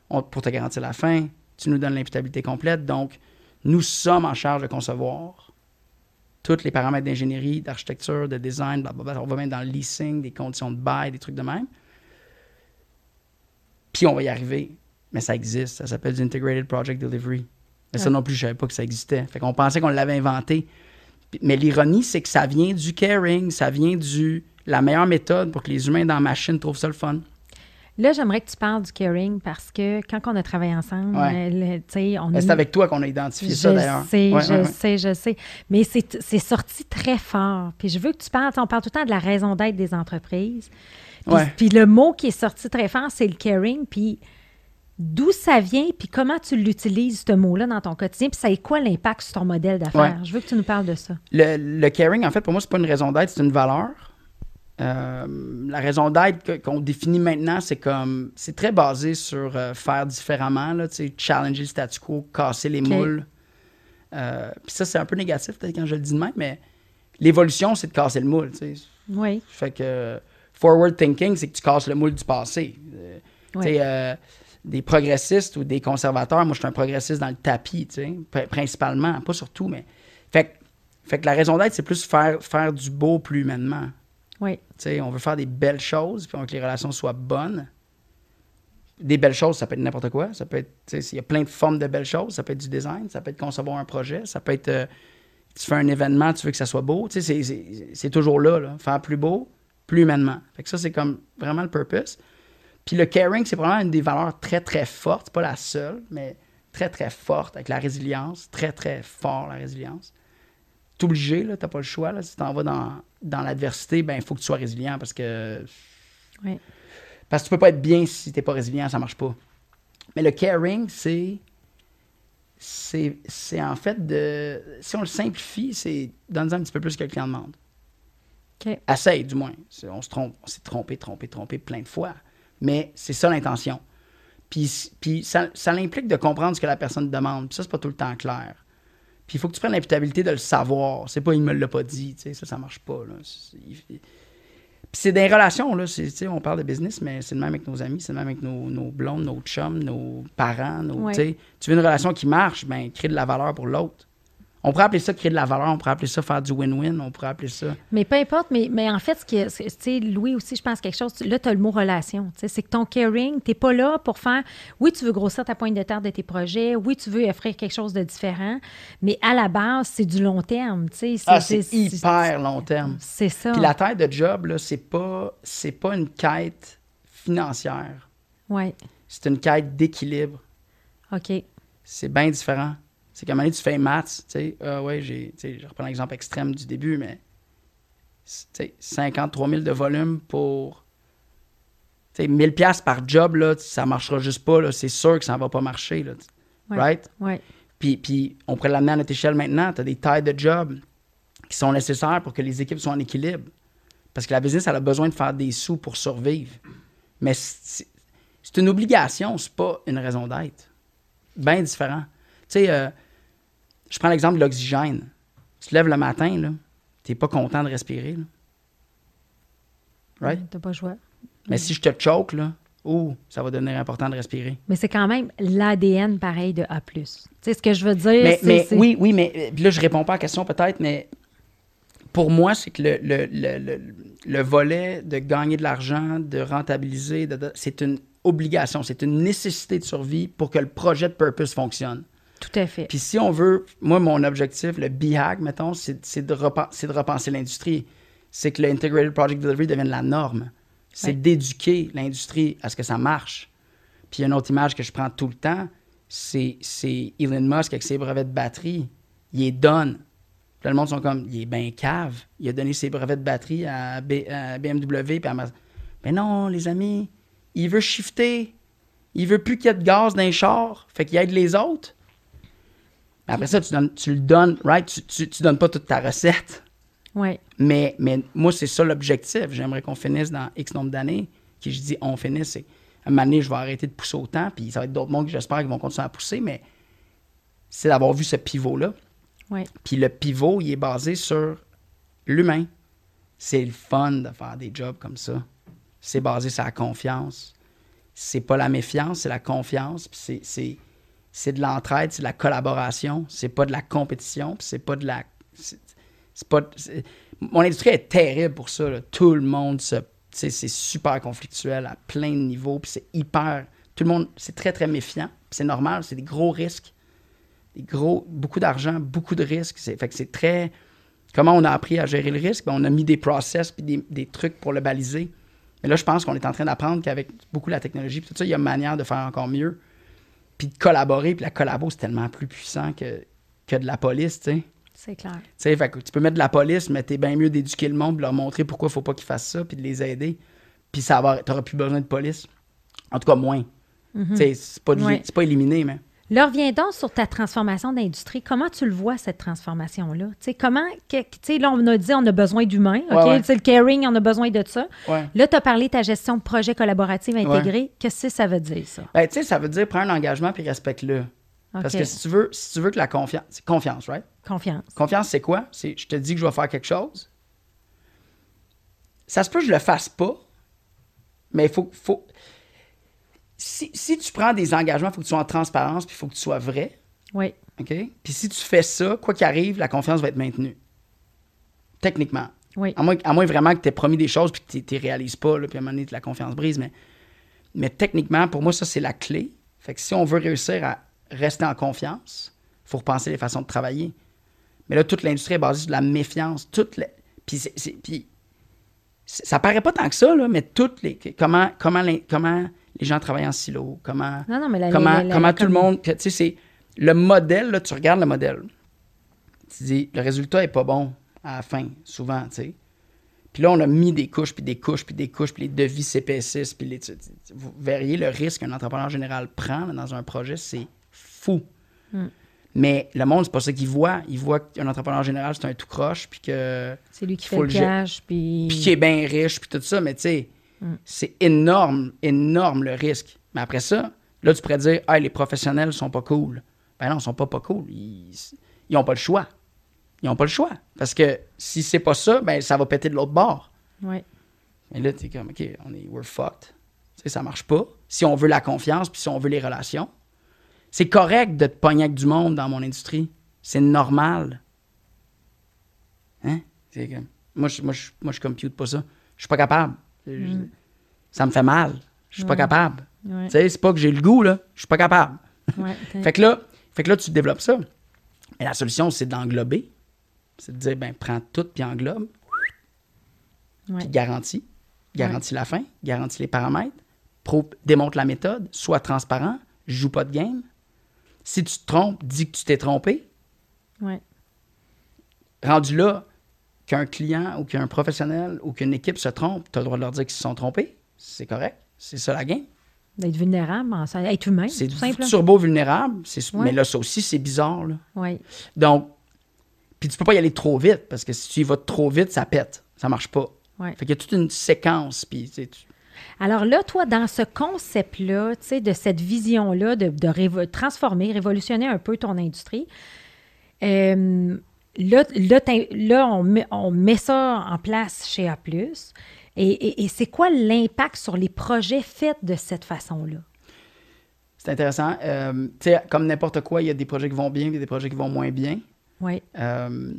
pour te garantir la fin, tu nous donnes l'imputabilité complète. Donc, nous sommes en charge de concevoir tous les paramètres d'ingénierie, d'architecture, de design, blablabla. On va même dans le leasing, des conditions de bail, des trucs de même. Puis on va y arriver. Mais ça existe. Ça s'appelle du Integrated Project Delivery. Mais ça non plus, je ne savais pas que ça existait. Fait qu'on pensait qu'on l'avait inventé. Mais l'ironie, c'est que ça vient du caring, ça vient du la meilleure méthode pour que les humains dans la machine trouvent ça le fun. Là, j'aimerais que tu parles du caring parce que quand on a travaillé ensemble, tu sais, on C'est avec toi qu'on a identifié ça d'ailleurs. Je sais, je sais, je sais. Mais c'est sorti très fort. Puis je veux que tu parles, on parle tout le temps de la raison d'être des entreprises. Puis, puis, le mot qui est sorti très fort, c'est le caring. Puis d'où ça vient, puis comment tu l'utilises, ce mot-là, dans ton quotidien, puis ça a quoi l'impact sur ton modèle d'affaires? Je veux que tu nous parles de ça. Le, caring, en fait, pour moi, c'est pas une raison d'être, c'est une valeur. Euh, la raison d'être qu'on définit maintenant, c'est comme c'est très basé sur euh, faire différemment, là, challenger le statu quo, casser les moules. Euh, puis ça, c'est un peu négatif peut-être quand je le dis de même, mais l'évolution, c'est de casser le moule. Oui. Fait que forward thinking, c'est que tu casses le moule du passé. Oui des progressistes ou des conservateurs. Moi, je suis un progressiste dans le tapis, principalement, pas surtout, mais. Fait, fait que la raison d'être, c'est plus faire, faire du beau plus humainement. Oui. On veut faire des belles choses, puis on veut que les relations soient bonnes. Des belles choses, ça peut être n'importe quoi. Ça peut être, il y a plein de formes de belles choses. Ça peut être du design, ça peut être concevoir un projet, ça peut être. Euh, tu fais un événement, tu veux que ça soit beau. C'est toujours là, là, faire plus beau, plus humainement. Fait que ça, c'est comme vraiment le purpose. Puis le caring, c'est vraiment une des valeurs très, très fortes. Pas la seule, mais très, très forte avec la résilience. Très, très fort, la résilience. T'es obligé, là, t'as pas le choix. Là. Si t'en vas dans, dans l'adversité, ben il faut que tu sois résilient parce que... Oui. Parce que tu peux pas être bien si t'es pas résilient, ça marche pas. Mais le caring, c'est... C'est en fait de... Si on le simplifie, c'est donner un petit peu plus que le client demande. OK. Essaye, du moins. On se trompe, on s'est trompé, trompé, trompé plein de fois mais c'est ça l'intention. Puis, puis ça, ça implique de comprendre ce que la personne demande. Puis ça, c'est pas tout le temps clair. Puis il faut que tu prennes l'imputabilité de le savoir. C'est pas il me l'a pas dit, tu sais, ça, ça marche pas. Là. Puis c'est des relations, là. On parle de business, mais c'est le même avec nos amis, c'est le même avec nos, nos blondes, nos chums, nos parents. Nos, Tu veux une relation qui marche, ben crée de la valeur pour l'autre. On pourrait appeler ça créer de la valeur, on pourrait appeler ça faire du win-win, on pourrait appeler ça. Mais peu importe, mais, mais en fait, ce qui tu sais, Louis aussi, je pense quelque chose, là, tu as le mot relation. C'est que ton caring, tu n'es pas là pour faire, oui, tu veux grossir ta pointe de terre de tes projets, oui, tu veux offrir quelque chose de différent, mais à la base, c'est du long terme. Ah, c'est hyper long terme. C'est ça. Puis la taille de job, là, c'est pas, pas une quête financière. Oui. C'est une quête d'équilibre. OK. C'est bien différent. C'est qu'à un moment donné, tu fais maths, tu sais, ah ouais, j'ai, je reprends l'exemple extrême du début, mais, tu sais, 53 000 de volume pour, tu sais, 1000 pièces par job, là, ça marchera juste pas, là, c'est sûr que ça va pas marcher, là, right? Ouais. Puis, puis, on pourrait l'amener à notre échelle maintenant, tu as des tailles de job qui sont nécessaires pour que les équipes soient en équilibre. Parce que la business, elle a besoin de faire des sous pour survivre. Mais c'est, une obligation, c'est pas une raison d'être. Bien différent. Tu sais, euh, je prends l'exemple de l'oxygène. Tu te lèves le matin, là, t'es pas content de respirer. Là. Right? T'as pas le choix. Mais si je te choke, là, oh, ça va devenir important de respirer. Mais c'est quand même l'ADN pareil de A. Tu sais ce que je veux dire? Mais, mais oui, oui, mais là, je réponds pas à la question peut-être, mais pour moi, c'est que le, le, le, le, volet de gagner de l'argent, de rentabiliser, c'est une obligation, c'est une nécessité de survie pour que le projet de purpose fonctionne. Tout à fait. Puis si on veut, moi, mon objectif, le BHAG, mettons, c'est de, repenser, de repenser l'industrie. C'est que l'Integrated Project Delivery devienne la norme. C'est d'éduquer l'industrie à ce que ça marche. Puis une autre image que je prends tout le temps, c'est Elon Musk avec ses brevets de batterie. Il est donne. Puis le monde sont comme, il est bien cave. Il a donné ses brevets de batterie à, BMW. Puis à Mais non, les amis, il veut shifter Il veut plus qu'il y ait de gaz dans les chars, fait qu'il aide les autres. Après ça, tu, tu le donnes, right? Tu, tu, donnes pas toute ta recette. Ouais. Mais, mais moi, c'est ça l'objectif. J'aimerais qu'on finisse dans X nombre d'années. Qui je dis on finisse, c'est à un moment donné, je vais arrêter de pousser autant, puis ça va être d'autres mondes que j'espère qui vont continuer à pousser, mais c'est d'avoir vu ce pivot-là. Ouais. Puis le pivot, il est basé sur l'humain. C'est le fun de faire des jobs comme ça. C'est basé sur la confiance. C'est pas la méfiance, c'est la confiance. Puis c'est c'est de l'entraide, c'est de la collaboration, c'est pas de la compétition, c'est pas de la. C'est pas. Mon industrie est terrible pour ça. Tout le monde. C'est super conflictuel à plein de niveaux, puis c'est hyper. Tout le monde, c'est très, très méfiant. C'est normal, c'est des gros risques. Des gros. Beaucoup d'argent, beaucoup de risques. Fait que c'est très. Comment on a appris à gérer le risque? Ben, on a mis des process puis des, des, trucs pour le baliser. Mais là, je pense qu'on est en train d'apprendre qu'avec beaucoup de la technologie, tout ça, il y a une manière de faire encore mieux puis de collaborer. Puis la collabo, c'est tellement plus puissant que, que de la police, tu sais. C'est clair. Tu sais, tu peux mettre de la police, mais t'es bien mieux d'éduquer le monde, de leur montrer pourquoi il faut pas qu'ils fassent ça, puis de les aider. Puis ça va, t'auras plus besoin de police. En tout cas, moins. Mm-hmm. Tu sais, c'est pas, pas éliminé, mais... Là, reviens donc sur ta transformation d'industrie. Comment tu le vois, cette transformation-là? Tu sais, comment, tu sais, là, on a dit on a besoin d'humains, OK? C'est le caring, on a besoin de ça. Là, tu as parlé de ta gestion de projet collaboratif intégré. Qu'est-ce que ça veut dire, ça? Ben, tu sais, ça veut dire prendre un engagement puis respecte-le. Parce que si tu veux, si tu veux que la confiance, c'est confiance, right? Confiance. Confiance, c'est quoi? C'est je te dis que je vais faire quelque chose. Ça se peut que je le fasse pas, mais il faut, faut, si, tu prends des engagements, il faut que tu sois en transparence, puis il faut que tu sois vrai. Oui. OK? Puis si tu fais ça, quoi qu'il arrive, la confiance va être maintenue. Techniquement. Oui. À moins, à moins vraiment que tu aies promis des choses, puis que tu ne réalises pas, là, puis à un moment donné, la confiance brise. Mais, mais techniquement, pour moi, ça, c'est la clé. Fait que si on veut réussir à rester en confiance, il faut repenser les façons de travailler. Mais là, toute l'industrie est basée sur de la méfiance. Toute Puis, puis ça paraît pas tant que ça, là, mais toutes les. Comment, comment, comment les gens travaillent en silo, comment, comment, comment tout le monde. Tu sais, c'est le modèle, là, tu regardes le modèle. Tu dis, le résultat est pas bon à la fin, souvent, tu sais. Puis là, on a mis des couches, puis des couches, puis des couches, puis les devis CP6, puis les. Vous verriez le risque qu'un entrepreneur général prend dans un projet, c'est fou. Hmm. Mais le monde, c'est pas ça qu'il voit. Il voit qu'un entrepreneur général, c'est un tout croche, puis que. C'est lui qui fait le cash, puis. Puis qui est bien riche, puis tout ça. Mais tu sais, c'est énorme, énorme le risque. Mais après ça, là, tu pourrais dire, ah, les professionnels sont pas cool. Ben non, ils sont pas pas cool. Ils n'ont pas le choix. Ils n'ont pas le choix. Parce que si c'est pas ça, ben ça va péter de l'autre bord. Oui. Mais là, tu es comme, OK, on est, we're fucked. Tu sais, ça marche pas. Si on veut la confiance, puis si on veut les relations, c'est correct de te pogner avec du monde dans mon industrie. C'est normal. Hein? moi, je, moi, je, moi, je compute pas ça. Je suis pas capable. Mm. Ça me fait mal. Je suis pas capable. Tu sais, c'est pas que j'ai le goût, là. Je suis pas capable. (laughs) fait, que là, fait que là, tu développes ça. Et la solution, c'est d'englober. C'est de dire, ben, prends tout puis englobe. Puis garantis. Garantis la fin. Garantis les paramètres. démontre la méthode. Sois transparent. Joue pas de game. Si tu te trompes, dis que tu t'es trompé. Rendu là, qu'un client ou qu'un professionnel ou qu'une équipe se trompe, tu as le droit de leur dire qu'ils se sont trompés. C'est correct. C'est ça la game. D'être vulnérable, être humain. C'est turbo vulnérable. Mais là, ça aussi, c'est bizarre. Là. Oui. Donc, puis tu peux pas y aller trop vite parce que si tu y vas trop vite, ça pète. Ça marche pas. Ouais. Fait qu'il y a toute une séquence. Puis, tu... Alors là, toi, dans ce concept-là, de cette vision-là de, de transformer, révolutionner un peu ton industrie, euh, Là, là, on, met, on, met, ça en place chez A. Et, et, c'est quoi l'impact sur les projets faits de cette façon-là? C'est intéressant. Euh, comme n'importe quoi, il y a des projets qui vont bien et des projets qui vont moins bien. Oui. Euh,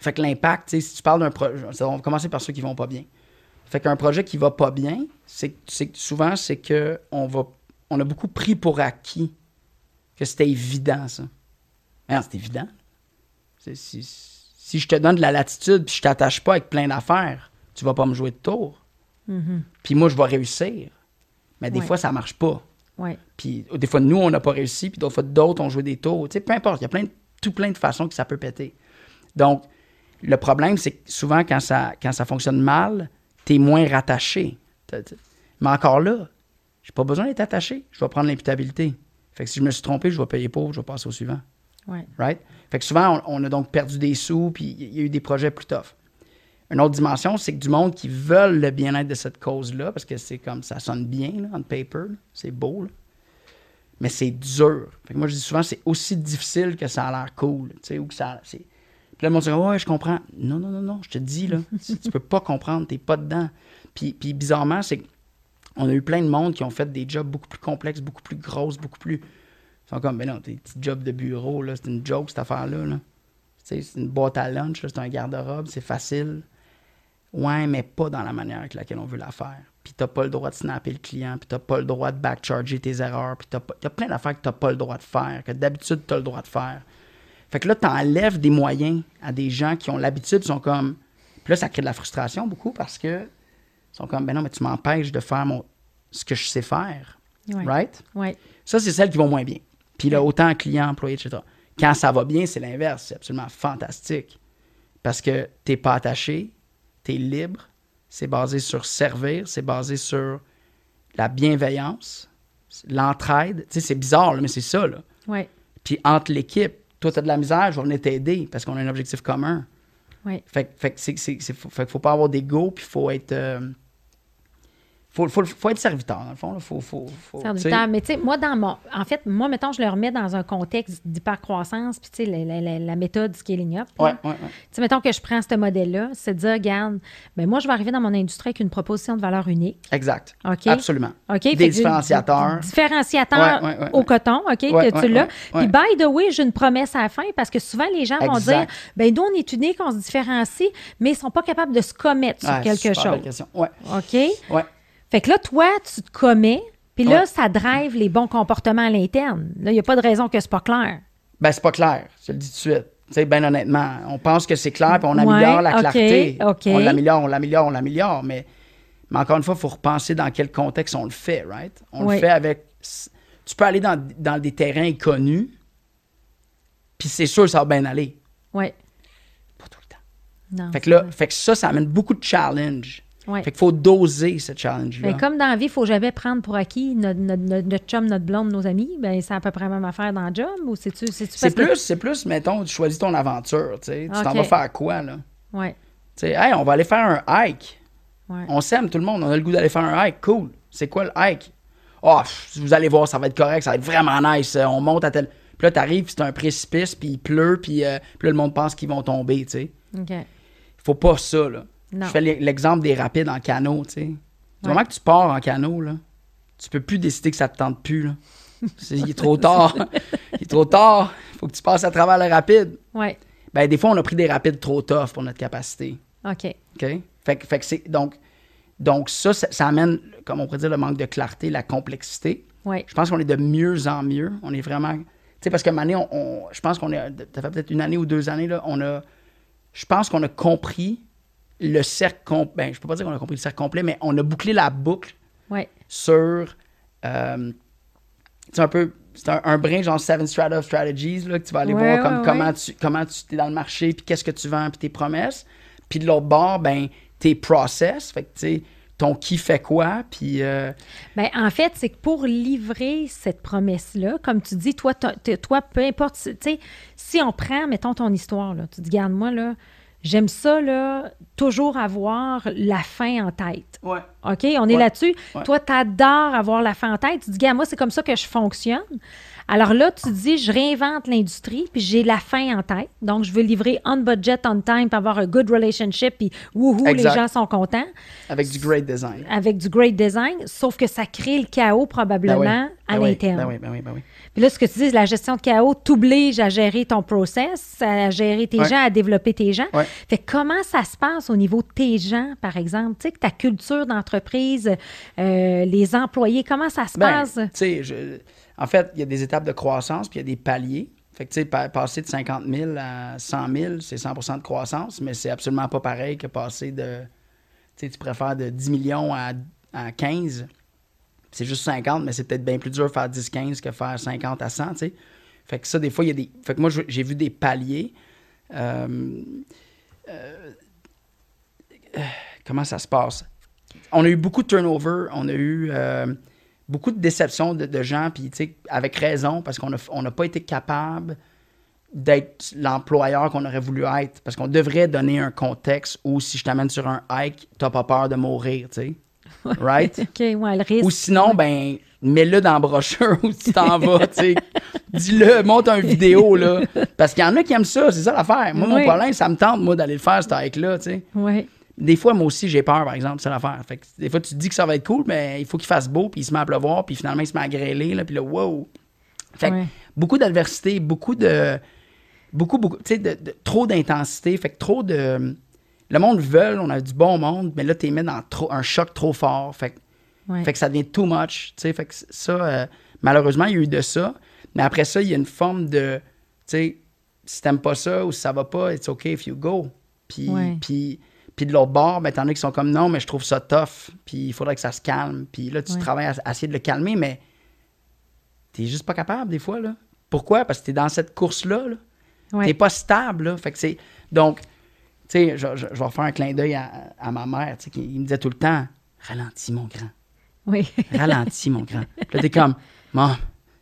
fait que l'impact, si tu parles d'un projet, on va commencer par ceux qui vont pas bien. Fait qu'un projet qui va pas bien, c'est souvent, c'est qu'on va, on a beaucoup pris pour acquis que c'était évident, ça. c'est évident. Si, je te donne de la latitude puis je t'attache pas avec plein d'affaires, tu vas pas me jouer de tour. Mm-hmm. Puis moi, je vais réussir. Mais des fois, ça marche pas. Puis des fois, nous, on n'a pas réussi, puis d'autres fois, d'autres ont joué des tours. Tu peu importe, il y a plein tout plein de façons que ça peut péter. Donc, le problème, c'est que souvent, quand ça, quand ça fonctionne mal, tu es moins rattaché. Mais encore là, J'ai pas besoin d'être attaché. Je vais prendre l'imputabilité. Fait que si je me suis trompé, je vais payer pour, je vais passer au suivant. Ouais. Right? Fait que souvent, on, a donc perdu des sous, puis il y a eu des projets plus tough. Une autre dimension, c'est que du monde qui veulent le bien-être de cette cause-là, parce que c'est comme ça sonne bien, là, on paper, c'est beau, mais c'est dur. Fait que moi, je dis souvent, c'est aussi difficile que ça a l'air cool, ou que ça. Puis là, le monde dit, ouais, je comprends. Non, non, non, non, je te dis, là, (laughs) tu peux pas comprendre, t'es pas dedans. Puis, puis bizarrement, c'est qu'on a eu plein de monde qui ont fait des jobs beaucoup plus complexes, beaucoup plus grosses, beaucoup plus. Ils sont comme, ben non, tes petits jobs de bureau, là, c'est une joke, cette affaire-là. Là. C'est une boîte à lunch, c'est un garde-robe, c'est facile. Ouais, mais pas dans la manière avec laquelle on veut la faire. Puis t'as pas le droit de snapper le client, puis t'as pas le droit de backcharger tes erreurs, puis t'as pas... a plein d'affaires que t'as pas le droit de faire, que d'habitude t'as le droit de faire. Fait que là, t'enlèves des moyens à des gens qui ont l'habitude, sont comme... Puis là, ça crée de la frustration beaucoup parce que ils sont comme, ben non, mais tu m'empêches de faire mon... ce que je sais faire. Right? Ouais. Ça, c'est celles qui vont moins bien. Puis là, autant client, employé, etc. Quand ça va bien, c'est l'inverse. C'est absolument fantastique. Parce que t'es pas attaché, tu es libre, c'est basé sur servir, c'est basé sur la bienveillance, l'entraide. Tu sais, c'est bizarre, mais c'est ça. Là. Ouais. Puis entre l'équipe, toi, tu as de la misère, je vais venir t'aider parce qu'on a un objectif commun. Ouais. Fait, fait, que faut, faut pas avoir d'ego, puis il faut être. Euh, faut, faut, faut, être serviteur, dans le fond. Faut, faut, serviteur. Mais tu sais, moi, dans mon. En fait, moi, mettons, je le remets dans un contexte d'hypercroissance, puis tu sais, la, la, la, méthode scaling up. Oui, oui, Tu sais, mettons que je prends ce modèle-là, c'est de dire, regarde, ben moi, je vais arriver dans mon industrie avec une proposition de valeur unique. Exact. OK? Absolument. OK. Des différenciateurs. Différenciateurs au coton, OK, que tu l'as. Puis, by the way, j'ai une promesse à la fin parce que souvent, les gens vont dire, ben nous, on est unique, on se différencie, mais ils ne sont pas capables de se commettre sur quelque chose. Ouais. OK? Ouais. Fait que là, toi, tu te commets, puis là, ça drive les bons comportements à l'interne. Là, il n'y a pas de raison que c'est pas clair. Ben, c'est pas clair, je le dis tout de suite. Tu sais, bien honnêtement, on pense que c'est clair, puis on améliore la clarté. On l'améliore, on l'améliore, on l'améliore, mais, mais encore une fois, il faut repenser dans quel contexte on le fait, right? On le fait avec... Tu peux aller dans, dans des terrains inconnus, puis c'est sûr que ça va bien aller. Oui. Pas tout le temps. Non, fait que là, fait que ça, ça amène beaucoup de Fait qu'il faut doser ce challenge-là. Ben, comme dans la vie, il faut jamais prendre pour acquis notre, notre, chum, notre blonde, nos amis. Ben, c'est à peu près la même affaire dans le job ou c'est-tu. C'est plus, c'est plus, mettons, tu choisis ton aventure. Tu t'en vas faire quoi, là? Oui. Tu sais, hey, on va aller faire un hike. On s'aime tout le monde, on a le goût d'aller faire un hike. Cool. C'est quoi le hike? Oh, vous allez voir, ça va être correct, ça va être vraiment nice. On monte à tel. Puis là, t'arrives, c'est un précipice, puis il pleut, puis, euh, puis là, le monde pense qu'ils vont tomber, tu sais. OK. Faut pas ça, là. Je fais l'exemple des rapides en canot, tu sais. Du moment que tu pars en canot, là, tu peux plus décider que ça te tente plus, là. il est trop tard. il est trop tard. Il faut que tu passes à travers le rapide. Ouais. Ben, des fois, on a pris des rapides trop tough pour notre capacité. OK. OK? Fait, fait que c'est. Donc, donc ça, ça, amène, comme on pourrait dire, le manque de clarté, la complexité. Ouais. Je pense qu'on est de mieux en mieux. On est vraiment. Tu sais, parce que année, on, je pense qu'on est. Ça fait peut-être une année ou deux années, là, on a. Je pense qu'on a compris le cercle complet. Ben, je peux pas dire qu'on a compris le cercle complet, mais on a bouclé la boucle sur. Euh, c'est un peu. C'est un, brin genre Seven Strata of Strategies là, que tu vas aller voir comme comment tu comment tu es dans le marché, puis qu'est-ce que tu vends, puis tes promesses. Puis de l'autre bord, ben, tes process. Fait que, tu sais, ton qui fait quoi, puis... Euh, ben, en fait, c'est que pour livrer cette promesse-là, comme tu dis, toi, toi peu importe, tu sais, si on prend, mettons, ton histoire, là, tu dis, garde-moi, là, J'aime ça, là, toujours avoir la fin en tête. Ouais. OK? On est là-dessus. Toi, tu adores avoir la fin en tête. Tu dis, gars, moi, c'est comme ça que je fonctionne. Alors là, tu dis, je réinvente l'industrie, puis j'ai la fin en tête. Donc, je veux livrer on budget, on time, puis avoir un good relationship, puis wouhou, les gens sont contents. Avec du great design. Avec du great design, sauf que ça crée le chaos probablement ben à ben l'interne. Ben oui, ben oui, ben oui. Puis là, ce que tu dis, la gestion de chaos t'oblige à gérer ton process, à gérer tes gens, à développer tes gens. Fait comment ça se passe au niveau de tes gens, par exemple? Tu sais, ta culture d'entreprise, euh, les employés, comment ça se passe? Tu sais, je en fait, il y a des étapes de croissance, puis il y a des paliers. Fait que, tu sais, passer de 50 000 à 100 000, c'est 100% de croissance, mais c'est absolument pas pareil que passer de. Tu sais, tu préfères de 10 millions à, 15. C'est juste 50, mais c'est peut-être bien plus dur de faire 10-15 que faire 50 à 100, tu sais. Fait que ça, des fois, il y a des. Fait que moi, j'ai vu des paliers. Euh, euh, comment ça se passe? On a eu beaucoup de turnover. On a eu. Euh, beaucoup de déceptions de, gens, puis avec raison, parce qu'on n'a on pas été capable d'être l'employeur qu'on aurait voulu être. Parce qu'on devrait donner un contexte où si je t'amène sur un hike, t'as pas peur de mourir, tu sais. (laughs) Right? OK, ouais, le risque. Ou sinon, ben, mets-le dans la brochure (laughs) où tu t'en vas, tu sais. Dis-le, monte une vidéo, là. Parce qu'il y en a qui aiment ça, c'est ça l'affaire. Moi, mon problème, ça me tente, moi, d'aller le faire, ce hike-là, tu sais. Oui. Des fois, moi aussi, j'ai peur, par exemple, c'est l'affaire. Fait que des fois, tu te dis que ça va être cool, mais il faut qu'il fasse beau, puis il se met à pleuvoir, puis finalement, il se met à grêler, là, puis là, wow. Fait que beaucoup d'adversité, beaucoup de. Beaucoup, beaucoup. Tu sais, de, trop d'intensité. Fait que trop de. Le monde veut, on a du bon monde, mais là, tu mis dans trop, un choc trop fort. Fait que, fait que ça devient too much. Fait que ça, euh, malheureusement, il y a eu de ça. Mais après ça, il y a une forme de. Tu sais, si t'aimes pas ça ou si ça va pas, it's okay if you go. Puis. puis puis de l'autre bord, ben, t'en as qui sont comme non, mais je trouve ça tough, puis il faudrait que ça se calme. Puis là, tu travailles à, essayer de le calmer, mais t'es juste pas capable des fois. Là. Pourquoi? Parce que t'es dans cette course-là. Là. T'es pas stable. Là. Fait que c'est. Donc, tu sais, je, je, vais refaire un clin d'œil à, ma mère, tu sais, qui me disait tout le temps Ralentis, mon grand. Oui. Ralentis, mon grand. Puis là, t'es comme Maman,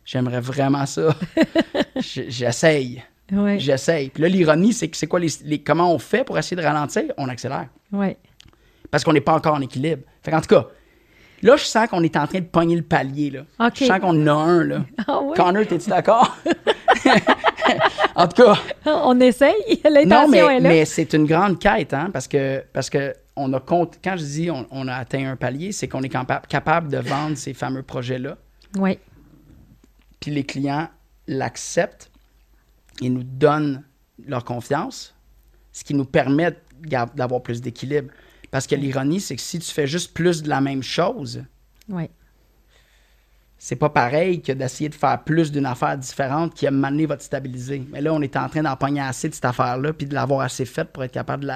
j'aimerais vraiment ça. (laughs) J'essaye. J'essaye. Puis là, l'ironie, c'est que c'est quoi les, comment on fait pour essayer de ralentir? On accélère. Oui. Parce qu'on n'est pas encore en équilibre. Fait en tout cas, là, je sens qu'on est en train de pogner le palier. Là. Je sens qu'on en a un. Là. Ah, oui? Connor, t'es-tu d'accord? (laughs) (laughs) en tout cas. On essaye. L'intention mais, est là. mais c'est une grande quête, hein, parce que, parce que on a compte, quand je dis on, a atteint un palier, c'est qu'on est capable de vendre ces fameux projets-là. Oui. Puis les clients l'acceptent ils nous donnent leur confiance, ce qui nous permet d'avoir plus d'équilibre. Parce que l'ironie, c'est que si tu fais juste plus de la même chose, oui. C'est pas pareil que d'essayer de faire plus d'une affaire différente qui a mené votre stabiliser. Mais là, on est en train d'en pogner assez de cette affaire-là, puis de l'avoir assez faite pour être capable de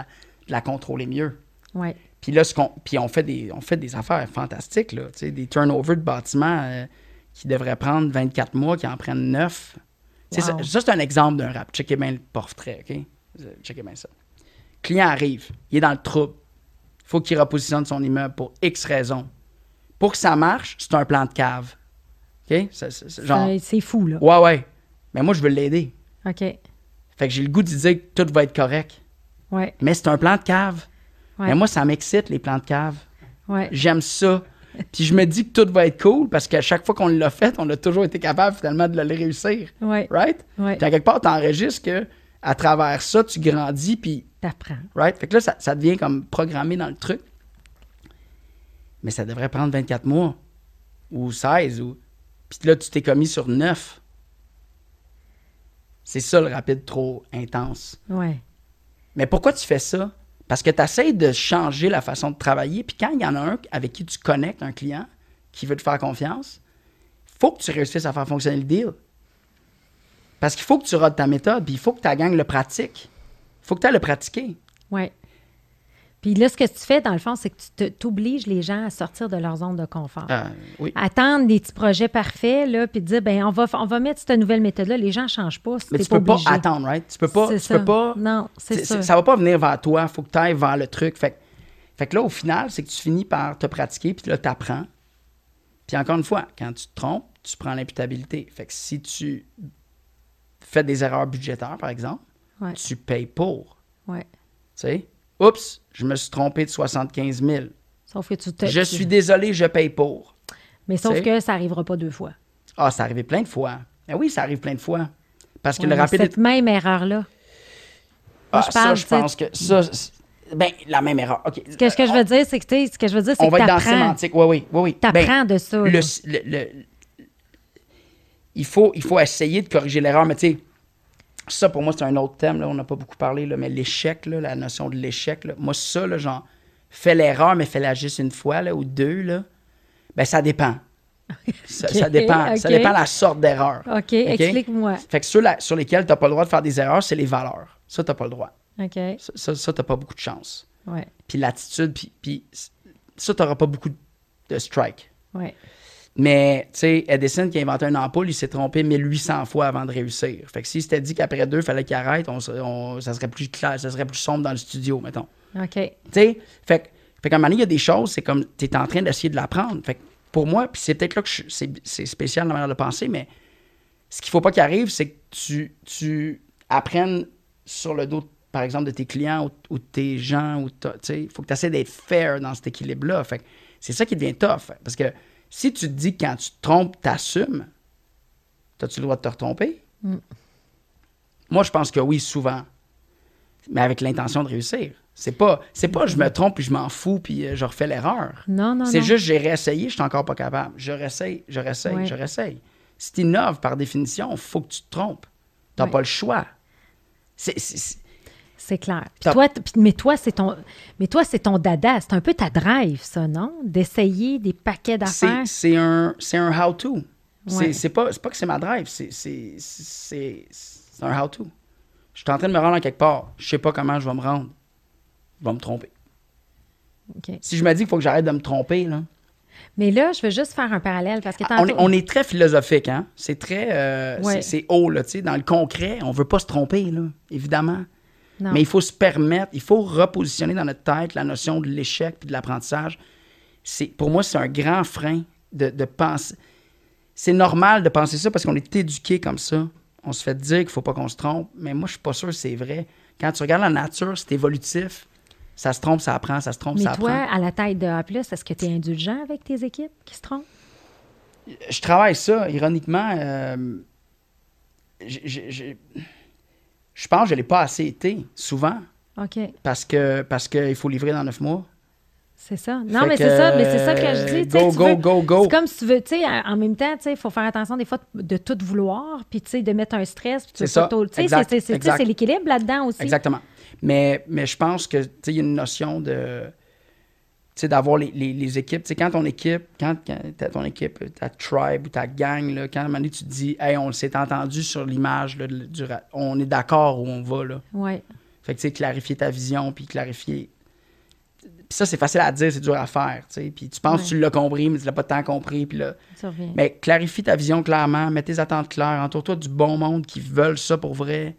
la, contrôler mieux. Oui. Puis là, ce puis on fait des, on fait des affaires fantastiques, là, des turnovers de bâtiments euh, qui devraient prendre 24 mois, qui en prennent 9. Ça, c'est un exemple d'un rap. Checkez bien le portrait, OK? Checkez bien ça. Client arrive, il est dans le trouble. Il faut qu'il repositionne son immeuble pour X raisons. Pour que ça marche, c'est un plan de cave. OK? C'est fou, là. Ouais, ouais. Mais moi, je veux l'aider. OK. Fait que j'ai le goût de dire que tout va être correct. Ouais. Mais c'est un plan de cave. Mais moi, ça m'excite, les plans de cave. Ouais. J'aime ça. (laughs) Puis je me dis que tout va être cool parce qu'à chaque fois qu'on l'a fait, on a toujours été capable finalement de le réussir. Ouais. Right? Ouais. Puis à quelque part, tu enregistres que à travers ça, tu grandis puis. T'apprends. Right? Fait que là, ça, ça, devient comme programmé dans le truc. Mais ça devrait prendre 24 mois ou 16 ou. Puis là, tu t'es commis sur 9. C'est ça le rapide trop intense. Ouais. Mais pourquoi tu fais ça? Parce que tu essaies de changer la façon de travailler. Puis quand il y en a un avec qui tu connectes, un client, qui veut te faire confiance, il faut que tu réussisses à faire fonctionner le deal. Parce qu'il faut que tu rodes ta méthode, puis il faut que ta gang le pratique. Il faut que tu ailles le pratiquer. Oui. Puis là, ce que tu fais, dans le fond, c'est que tu t'obliges les gens à sortir de leur zone de confort. Ah, oui. Attendre des petits projets parfaits, là, puis dire, ben on va, on va mettre cette nouvelle méthode-là. Les gens ne changent pas. Mais tu peux pas attendre, right? Tu peux pas. Tu peux pas non, c'est ça. Ça va pas venir vers toi. Il faut que tu ailles vers le truc. Fait, fait que là, au final, c'est que tu finis par te pratiquer, puis là, tu apprends. Puis encore une fois, quand tu te trompes, tu prends l'imputabilité. Fait que si tu fais des erreurs budgétaires, par exemple, tu payes pour. Ouais. Tu sais? Oups, je me suis trompé de 75 000. Sauf que tu te... Je suis désolé, je paye pour. Mais sauf que ça n'arrivera pas deux fois. Ah, ça arrivé plein de fois. Ben oui, ça arrive plein de fois. Parce que le rapide. Cette même erreur-là. Ah, je ça, je pense que. Ça, ben, la même erreur. OK. Ce que, ce que je veux dire, c'est que, ce que je veux dire, c'est On va être dans la sémantique. Oui, oui, oui. oui. Tu apprends ben, de ça. Le, le, il, faut, il faut essayer de corriger l'erreur, mais tu sais, ça, pour moi, c'est un autre thème. Là. On n'a pas beaucoup parlé, là, mais l'échec, la notion de l'échec. Moi, ça, là, genre, fais l'erreur, mais fais-la juste une fois là, ou deux. Là. Ben, ça dépend. (laughs) Ça, dépend. Ça dépend la sorte d'erreur. OK, explique-moi. Fait que ceux sur lesquels tu n'as pas le droit de faire des erreurs, c'est les valeurs. Ça, tu n'as pas le droit. OK. Ça, ça, tu n'as pas beaucoup de chance. Ouais. Puis l'attitude, puis, puis ça, tu n'auras pas beaucoup de strike. Ouais. Mais, tu sais, Edison qui a inventé une ampoule, il s'est trompé 1800 fois avant de réussir. Fait que s'il s'était dit qu'après deux, il fallait qu'il arrête, on, ça serait plus clair, ça serait plus sombre dans le studio, mettons. OK. Tu sais, fait, fait qu'à un moment donné, il y a des choses, c'est comme, tu es en train d'essayer de l'apprendre. Fait pour moi, puis c'est peut-être là que c'est spécial la manière de penser, mais ce qu'il faut pas qu'il arrive, c'est que tu, tu apprennes sur le dos, par exemple, de tes clients ou, de tes gens. Il faut que tu essaies d'être fair dans cet équilibre-là. Fait c'est ça qui devient tough. Parce que si tu te dis que quand tu te trompes, t'assumes, as-tu le droit de te retromper? Mm. Moi, je pense que oui, souvent. Mais avec l'intention de réussir. C'est pas, c'est pas je me trompe puis je m'en fous puis euh, je refais l'erreur. Non, non, C'est juste j'ai réessayé, je suis encore pas capable. Je réessaye, je réessaye, je réessaye. Si tu innoves, par définition, il faut que tu te trompes. Tu n'as pas le choix. C'est clair. toi, mais toi, c'est ton, mais toi, c'est ton dada. C'est un peu ta drive, ça, non? D'essayer des paquets d'affaires. C'est un, un how-to. C'est pas, pas que c'est ma drive, c'est un how-to. Je suis en train de me rendre à quelque part. Je sais pas comment je vais me rendre. Je vais me tromper. Si je me dis qu'il faut que j'arrête de me tromper, là, mais là, je veux juste faire un parallèle parce que ah, on, est, très philosophique, hein? C'est très. Euh, c'est haut, là, tu sais. Dans le concret, on veut pas se tromper, là, évidemment. Mais il faut se permettre, il faut repositionner dans notre tête la notion de l'échec et de l'apprentissage. Pour moi, c'est un grand frein de, de penser. C'est normal de penser ça parce qu'on est éduqué comme ça. On se fait dire qu'il faut pas qu'on se trompe, mais moi, je suis pas sûr que c'est vrai. Quand tu regardes la nature, c'est évolutif. Ça se trompe, ça apprend, ça se trompe, ça apprend. Mais toi, à la taille de A+, est-ce que tu es indulgent avec tes équipes qui se trompent? Je travaille ça, ironiquement. Euh, je, pense que je ne l'ai pas assez été, souvent. OK. Parce que parce qu'il faut livrer dans neuf mois. C'est ça. Non, mais c'est ça, mais c'est ça que je dis. Go, go, go, go. C'est comme si tu veux, tu sais, en même temps, tu sais, il faut faire attention des fois de tout vouloir, puis tu sais, de mettre un stress. C'est ça. Tu sais, c'est l'équilibre là-dedans aussi. Exactement. Mais, mais je pense que il y a une notion de d'avoir les, les, les, équipes. sais, quand ton équipe, quand, quand ton équipe, ta tribe ou ta gang, là, quand à un moment donné, tu te dis Hey, on s'est entendu sur l'image, on est d'accord où on va. Là. Ouais. Fait que tu sais, clarifier ta vision, puis clarifier. Puis ça, c'est facile à dire, c'est dur à faire. sais. Puis tu penses que tu l'as compris, mais tu l'as pas tant compris. Puis là... Mais clarifie ta vision clairement, mets tes attentes claires, entoure-toi du bon monde qui veulent ça pour vrai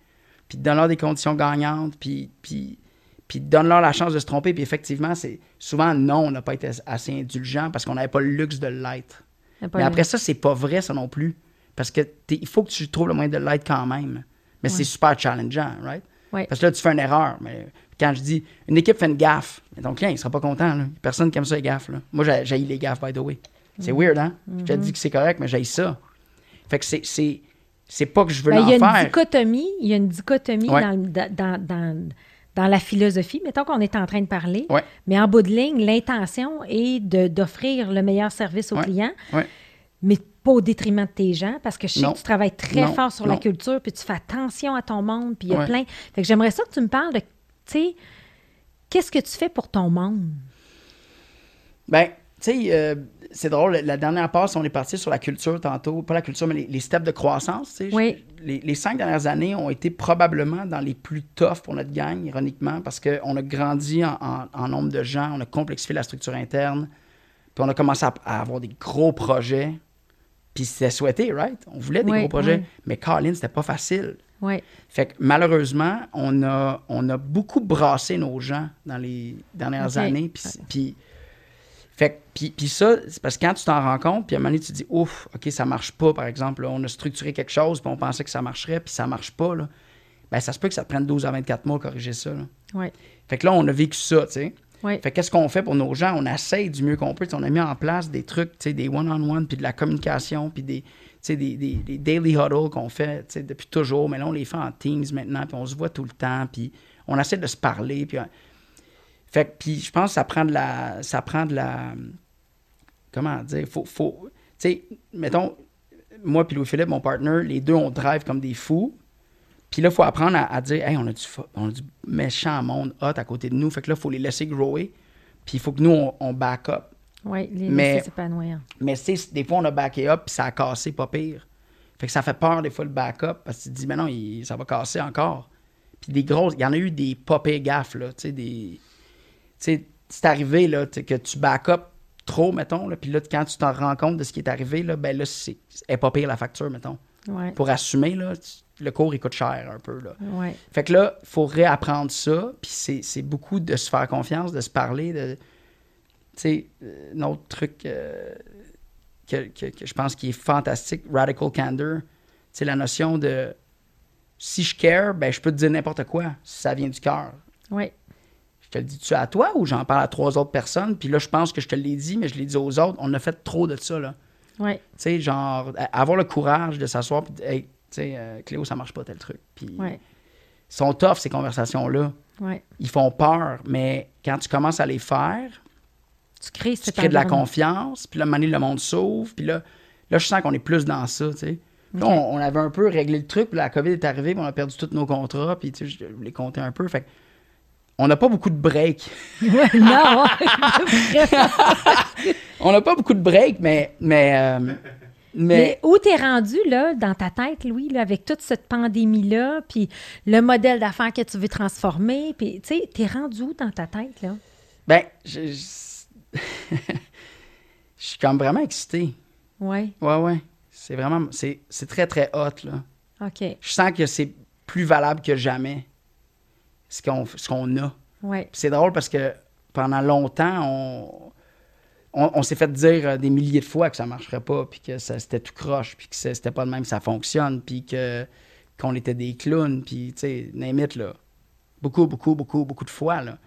puis donne-leur des conditions gagnantes, puis, puis, puis donne-leur la chance de se tromper. Puis effectivement, c'est souvent non, on n'a pas été assez indulgent parce qu'on n'avait pas le luxe de l'être. Mais après ça, c'est pas vrai, ça non plus. Parce que il faut que tu trouves le moyen de l'être quand même. Mais c'est super challengeant, right? Parce que là, tu fais une erreur. Mais quand je dis une équipe fait une gaffe, ton client, il sera pas content. Là. Personne qui aime ça, les gaffes. Là. Moi, j'ai les gaffes, by the way. C'est mm. weird, hein? Je te mm-hmm. dis que c'est correct, mais j'ai ça. Fait que c'est c'est pas que je veux ben, l'en faire. Il y a une dichotomie, il y a une dichotomie dans, dans, dans, la philosophie, mettons qu'on est en train de parler, mais en bout de ligne, l'intention est d'offrir le meilleur service aux clients, mais pas au détriment de tes gens, parce que je sais que tu travailles très fort sur la culture, puis tu fais attention à ton monde, puis il y a plein... Fait que j'aimerais ça que tu me parles de, tu sais, qu'est-ce que tu fais pour ton monde? Ben, tu sais, euh, c'est drôle, la dernière passe, on est parti sur la culture tantôt, pas la culture, mais les, steps de croissance. Oui. Les, cinq dernières années ont été probablement dans les plus toughs pour notre gang, ironiquement, parce qu'on a grandi en, nombre de gens, on a complexifié la structure interne, puis on a commencé à, avoir des gros projets. Puis c'était souhaité, right? On voulait des gros projets, mais Colin, c'était pas facile. Oui. Fait que malheureusement, on a, on a beaucoup brassé nos gens dans les dernières années. Puis fait puis, puis ça, c'est parce que quand tu t'en rends compte, puis à un moment donné, tu te dis, ouf, OK, ça marche pas, par exemple. on a structuré quelque chose, puis on pensait que ça marcherait, puis ça marche pas. Là. Ben, ça se peut que ça te prenne 12 à 24 mois à corriger ça. Là. Fait que là, on a vécu ça, tu sais. Ouais. Fait qu'est-ce qu'on fait pour nos gens? On essaye du mieux qu'on peut. on a mis en place des trucs, tu sais, des one-on-one, puis de la communication, puis des, des, des, des, daily huddles qu'on fait depuis toujours. Mais là, on les fait en Teams maintenant, puis on se voit tout le temps, puis on essaie de se parler. Puis fait que, puis je pense que ça prend de la. Ça prend de la. Comment dire? Faut. faut tu sais, mettons, moi puis Louis-Philippe, mon partner, les deux, on drive comme des fous. Puis là, il faut apprendre à, dire, hey, on a, du, on a du méchant monde hot à côté de nous. Fait que là, il faut les laisser grower. Puis il faut que nous, on, back up. Oui, les mais, s'épanouir. Mais des fois, on a backé up, puis ça a cassé, pas pire. Fait que ça fait peur, des fois, le back-up, parce que tu te dis, mais non, ça va casser encore. Puis des grosses, il y en a eu des pas gaffes, là, tu sais, des c'est arrivé là, que tu back up trop, mettons, puis là, quand tu t'en rends compte de ce qui est arrivé, là, ben là, c'est pas pire la facture, mettons. Pour assumer, là, le cours, il coûte cher un peu. Là. Fait que là, il faut réapprendre ça, puis c'est beaucoup de se faire confiance, de se parler, de... Tu sais, euh, autre truc... Euh, que, je pense qui est fantastique, Radical Candor. C'est la notion de si je care, ben, je peux te dire n'importe quoi si ça vient du cœur. Oui. Je te le dis-tu à toi ou j'en parle à trois autres personnes? Puis là, je pense que je te l'ai dit, mais je l'ai dit aux autres. On a fait trop de ça, là. Oui. Tu sais, genre, avoir le courage de s'asseoir et de hey, tu sais, euh, Cléo, ça marche pas tel truc. Puis, ouais. ils sont tough, ces conversations-là. Ouais. Ils font peur, mais quand tu commences à les faire, tu crées, tu crées de la confiance, puis là, à le monde s'ouvre, puis là, là, je sens qu'on est plus dans ça, tu sais. on, avait un peu réglé le truc, puis la COVID est arrivée, puis on a perdu tous nos contrats, puis tu sais, je voulais compter un peu. Fait on n'a pas beaucoup de breaks. (laughs) non! (laughs) on n'a pas beaucoup de breaks, mais. Mais, euh, mais... mais où t'es rendu, là, dans ta tête, Louis, là, avec toute cette pandémie-là, puis le modèle d'affaires que tu veux transformer, puis, tu sais, t'es rendu où dans ta tête, là? Ben, je je (laughs) suis comme vraiment excité. Oui. Ouais, ouais. C'est vraiment. C'est, très, très hot, là. OK. Je sens que c'est plus valable que jamais ce qu'on, a. C'est drôle parce que pendant longtemps, on, on, s'est fait dire euh, des milliers de fois que ça marcherait pas, puis que c'était tout croche, puis que c'était pas de même, ça fonctionne, puis que, qu'on était des clowns, puis, tu sais, n'imite, là. Beaucoup, beaucoup, beaucoup, beaucoup de fois, là.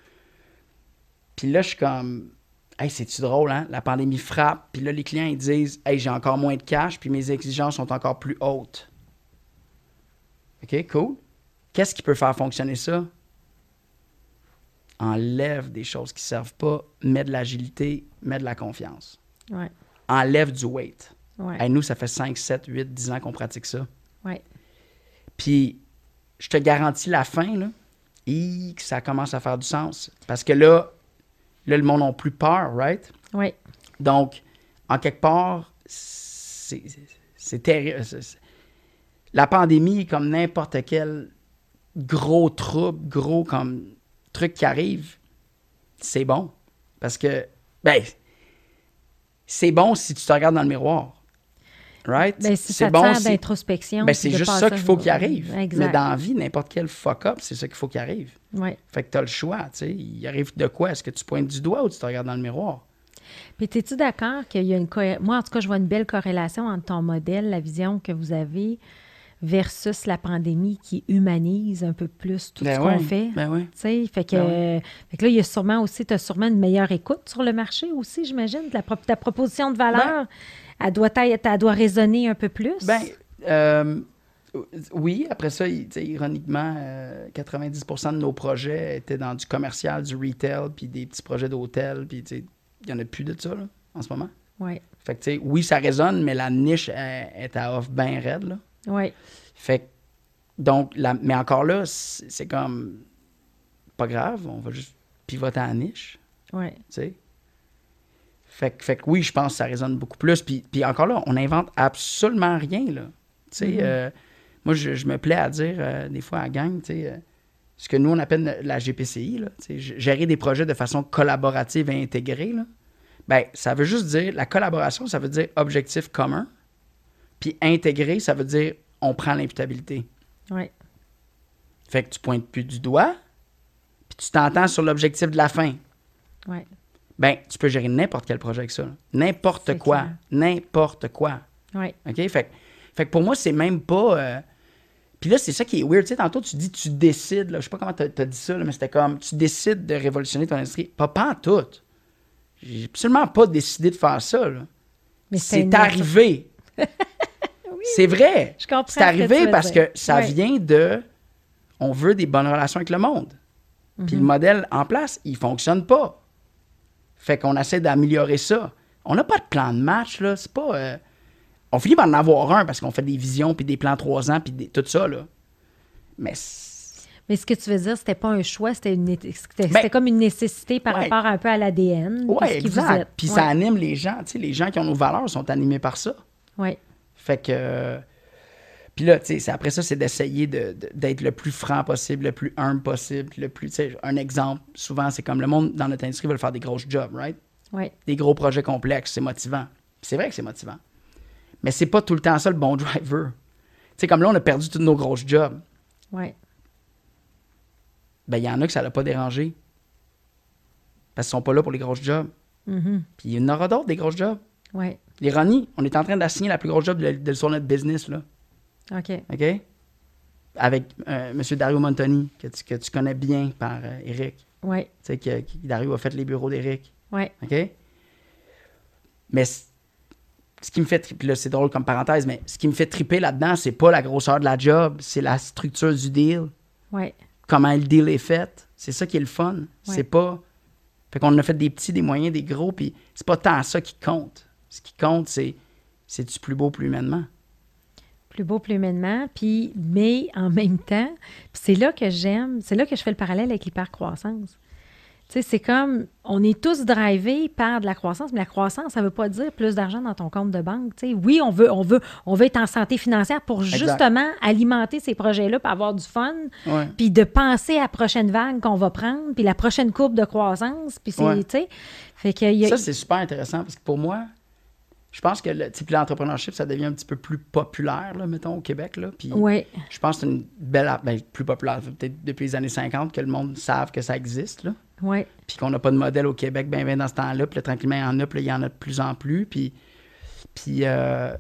Puis là, je suis comme Hey, c'est-tu drôle, hein? La pandémie frappe, puis là, les clients, ils disent Hey, j'ai encore moins de cash, puis mes exigences sont encore plus hautes. OK, cool. Qu'est-ce qui peut faire fonctionner ça? Enlève des choses qui ne servent pas, mets de l'agilité, mets de la confiance. Ouais. Enlève du weight. Ouais. nous, ça fait 5, 7, 8, 10 ans qu'on pratique ça. Ouais. Puis, je te garantis la fin, là, et que ça commence à faire du sens. Parce que là, Là, le monde n'a plus peur, right? Oui. Donc, en quelque part, c'est terrible. La pandémie, comme n'importe quel gros trouble, gros comme truc qui arrive, c'est bon. Parce que, ben, c'est bon si tu te regardes dans le miroir. Right? Ben, si c'est bon d'introspection. Ben, c'est juste ça qu'il faut qu'il arrive. Mais dans la vie, n'importe quel fuck-up, c'est ça qu'il faut qu'il arrive. Ouais. Fait que tu as le choix. Tu sais. Il arrive de quoi? Est-ce que tu pointes du doigt ou tu te regardes dans le miroir? Puis, es-tu d'accord qu'il y a une. Moi, en tout cas, je vois une belle corrélation entre ton modèle, la vision que vous avez, versus la pandémie qui humanise un peu plus tout ben ce qu'on fait. Ben oui. Fait que, ben fait que là, il y a sûrement aussi, tu as sûrement une meilleure écoute sur le marché aussi, j'imagine. Ta proposition de valeur, elle, doit être, elle doit résonner un peu plus. Ben, euh, oui. Après ça, ironiquement, 90% euh, de nos projets étaient dans du commercial, du retail, puis des petits projets d'hôtel, puis il n'y en a plus de ça là, en ce moment. Oui. Fait que, oui, ça résonne, mais la niche est à off bien raide. Là. Oui. Fait donc, la, mais encore là, c'est comme pas grave, on va juste pivoter à la niche. Oui. Tu sais? Fait, fait que oui, je pense que ça résonne beaucoup plus. Puis, puis encore là, on n'invente absolument rien, là. Tu sais, mm-hmm. euh, moi, je, me plais à dire euh, des fois à la gang, tu sais, euh, ce que nous, on appelle la GPCI, là, gérer des projets de façon collaborative et intégrée, là. Ben, ça veut juste dire, la collaboration, ça veut dire objectif commun. Puis intégrer, ça veut dire on prend l'imputabilité. Oui. Fait que tu pointes plus du doigt, puis tu t'entends sur l'objectif de la fin. Oui. Ben, tu peux gérer n'importe quel projet avec ça. N'importe quoi. N'importe quoi. Oui. OK? Fait, fait que pour moi, c'est même pas. Euh, puis là, c'est ça qui est weird. Tu sais, tantôt, tu dis tu décides. Là, je sais pas comment tu as, dit ça, mais c'était comme tu décides de révolutionner ton industrie. Pas, pas en tout. J'ai absolument pas décidé de faire ça. Là. Mais c'est arrivé. (laughs) c'est vrai. C'est arrivé parce que ça vient de. On veut des bonnes relations avec le monde. Puis le modèle en place, il fonctionne pas. Fait qu'on essaie d'améliorer ça. On n'a pas de plan de match, là. C'est pas. Euh, on finit par en avoir un parce qu'on fait des visions, puis des plans trois ans, puis tout ça, là. Mais. Mais ce que tu veux dire, c'était pas un choix, c'était une... Ben comme une nécessité par rapport un peu à l'ADN. Oui, exact. Puis ça anime les gens. Tu sais, les gens qui ont nos valeurs sont animés par ça. Oui. Fait que. Puis là, tu sais, après ça, c'est d'essayer d'être le plus franc possible, le plus humble possible, le plus. Tu sais, un exemple, souvent, c'est comme le monde dans notre industrie veut faire des gros jobs, right? Oui. Des gros projets complexes, c'est motivant. C'est vrai que c'est motivant. Mais c'est pas tout le temps ça le bon (laughs) driver. Tu sais, comme là, on a perdu tous nos gros jobs. Oui. Ben, il y en a que ça l'a pas dérangé. Parce qu'ils sont pas là pour les gros jobs. Mm-hmm. Puis il y en aura d'autres, des gros jobs. L'ironie, on est en train d'assigner la plus grosse job de, de, sur notre business, là. OK. OK? Avec euh, M. Dario Montoni, que tu, que tu connais bien par euh, Eric. Oui. Tu sais, que, que Dario a fait les bureaux d'Eric. Oui. OK? Mais ce qui me fait triper, là, c'est drôle comme parenthèse, mais ce qui me fait triper là-dedans, c'est pas la grosseur de la job, c'est la structure du deal, Oui. comment le deal est fait. C'est ça qui est le fun. Ouais. C'est pas. Fait qu'on a fait des petits, des moyens, des gros, puis c'est pas tant ça qui compte. Ce qui compte, c'est c'est-tu plus beau, plus humainement? Plus beau, plus humainement. Puis, mais en même temps, c'est là que j'aime, c'est là que je fais le parallèle avec l'hypercroissance. Tu sais, c'est comme, on est tous drivés par de la croissance, mais la croissance, ça ne veut pas dire plus d'argent dans ton compte de banque. Tu sais, oui, on veut, on, veut, on veut être en santé financière pour Exact. justement alimenter ces projets-là, pour avoir du fun, Ouais. puis de penser à la prochaine vague qu'on va prendre, puis la prochaine courbe de croissance, puis c'est, Ouais. tu sais, fait qu'il y a... Ça, c'est super intéressant parce que pour moi, je pense que le type l'entrepreneurship, ça devient un petit peu plus populaire, là, mettons, au Québec. Là, puis Oui, je pense que c'est une belle. Ben, plus populaire, peut-être depuis les années 50 que le monde savent que ça existe. Là. oui, Puis qu'on n'a pas de modèle au Québec, ben, ben dans ce temps-là. Puis là, tranquillement, il y en a, puis là, il y en a de plus en plus. Puis, puis euh,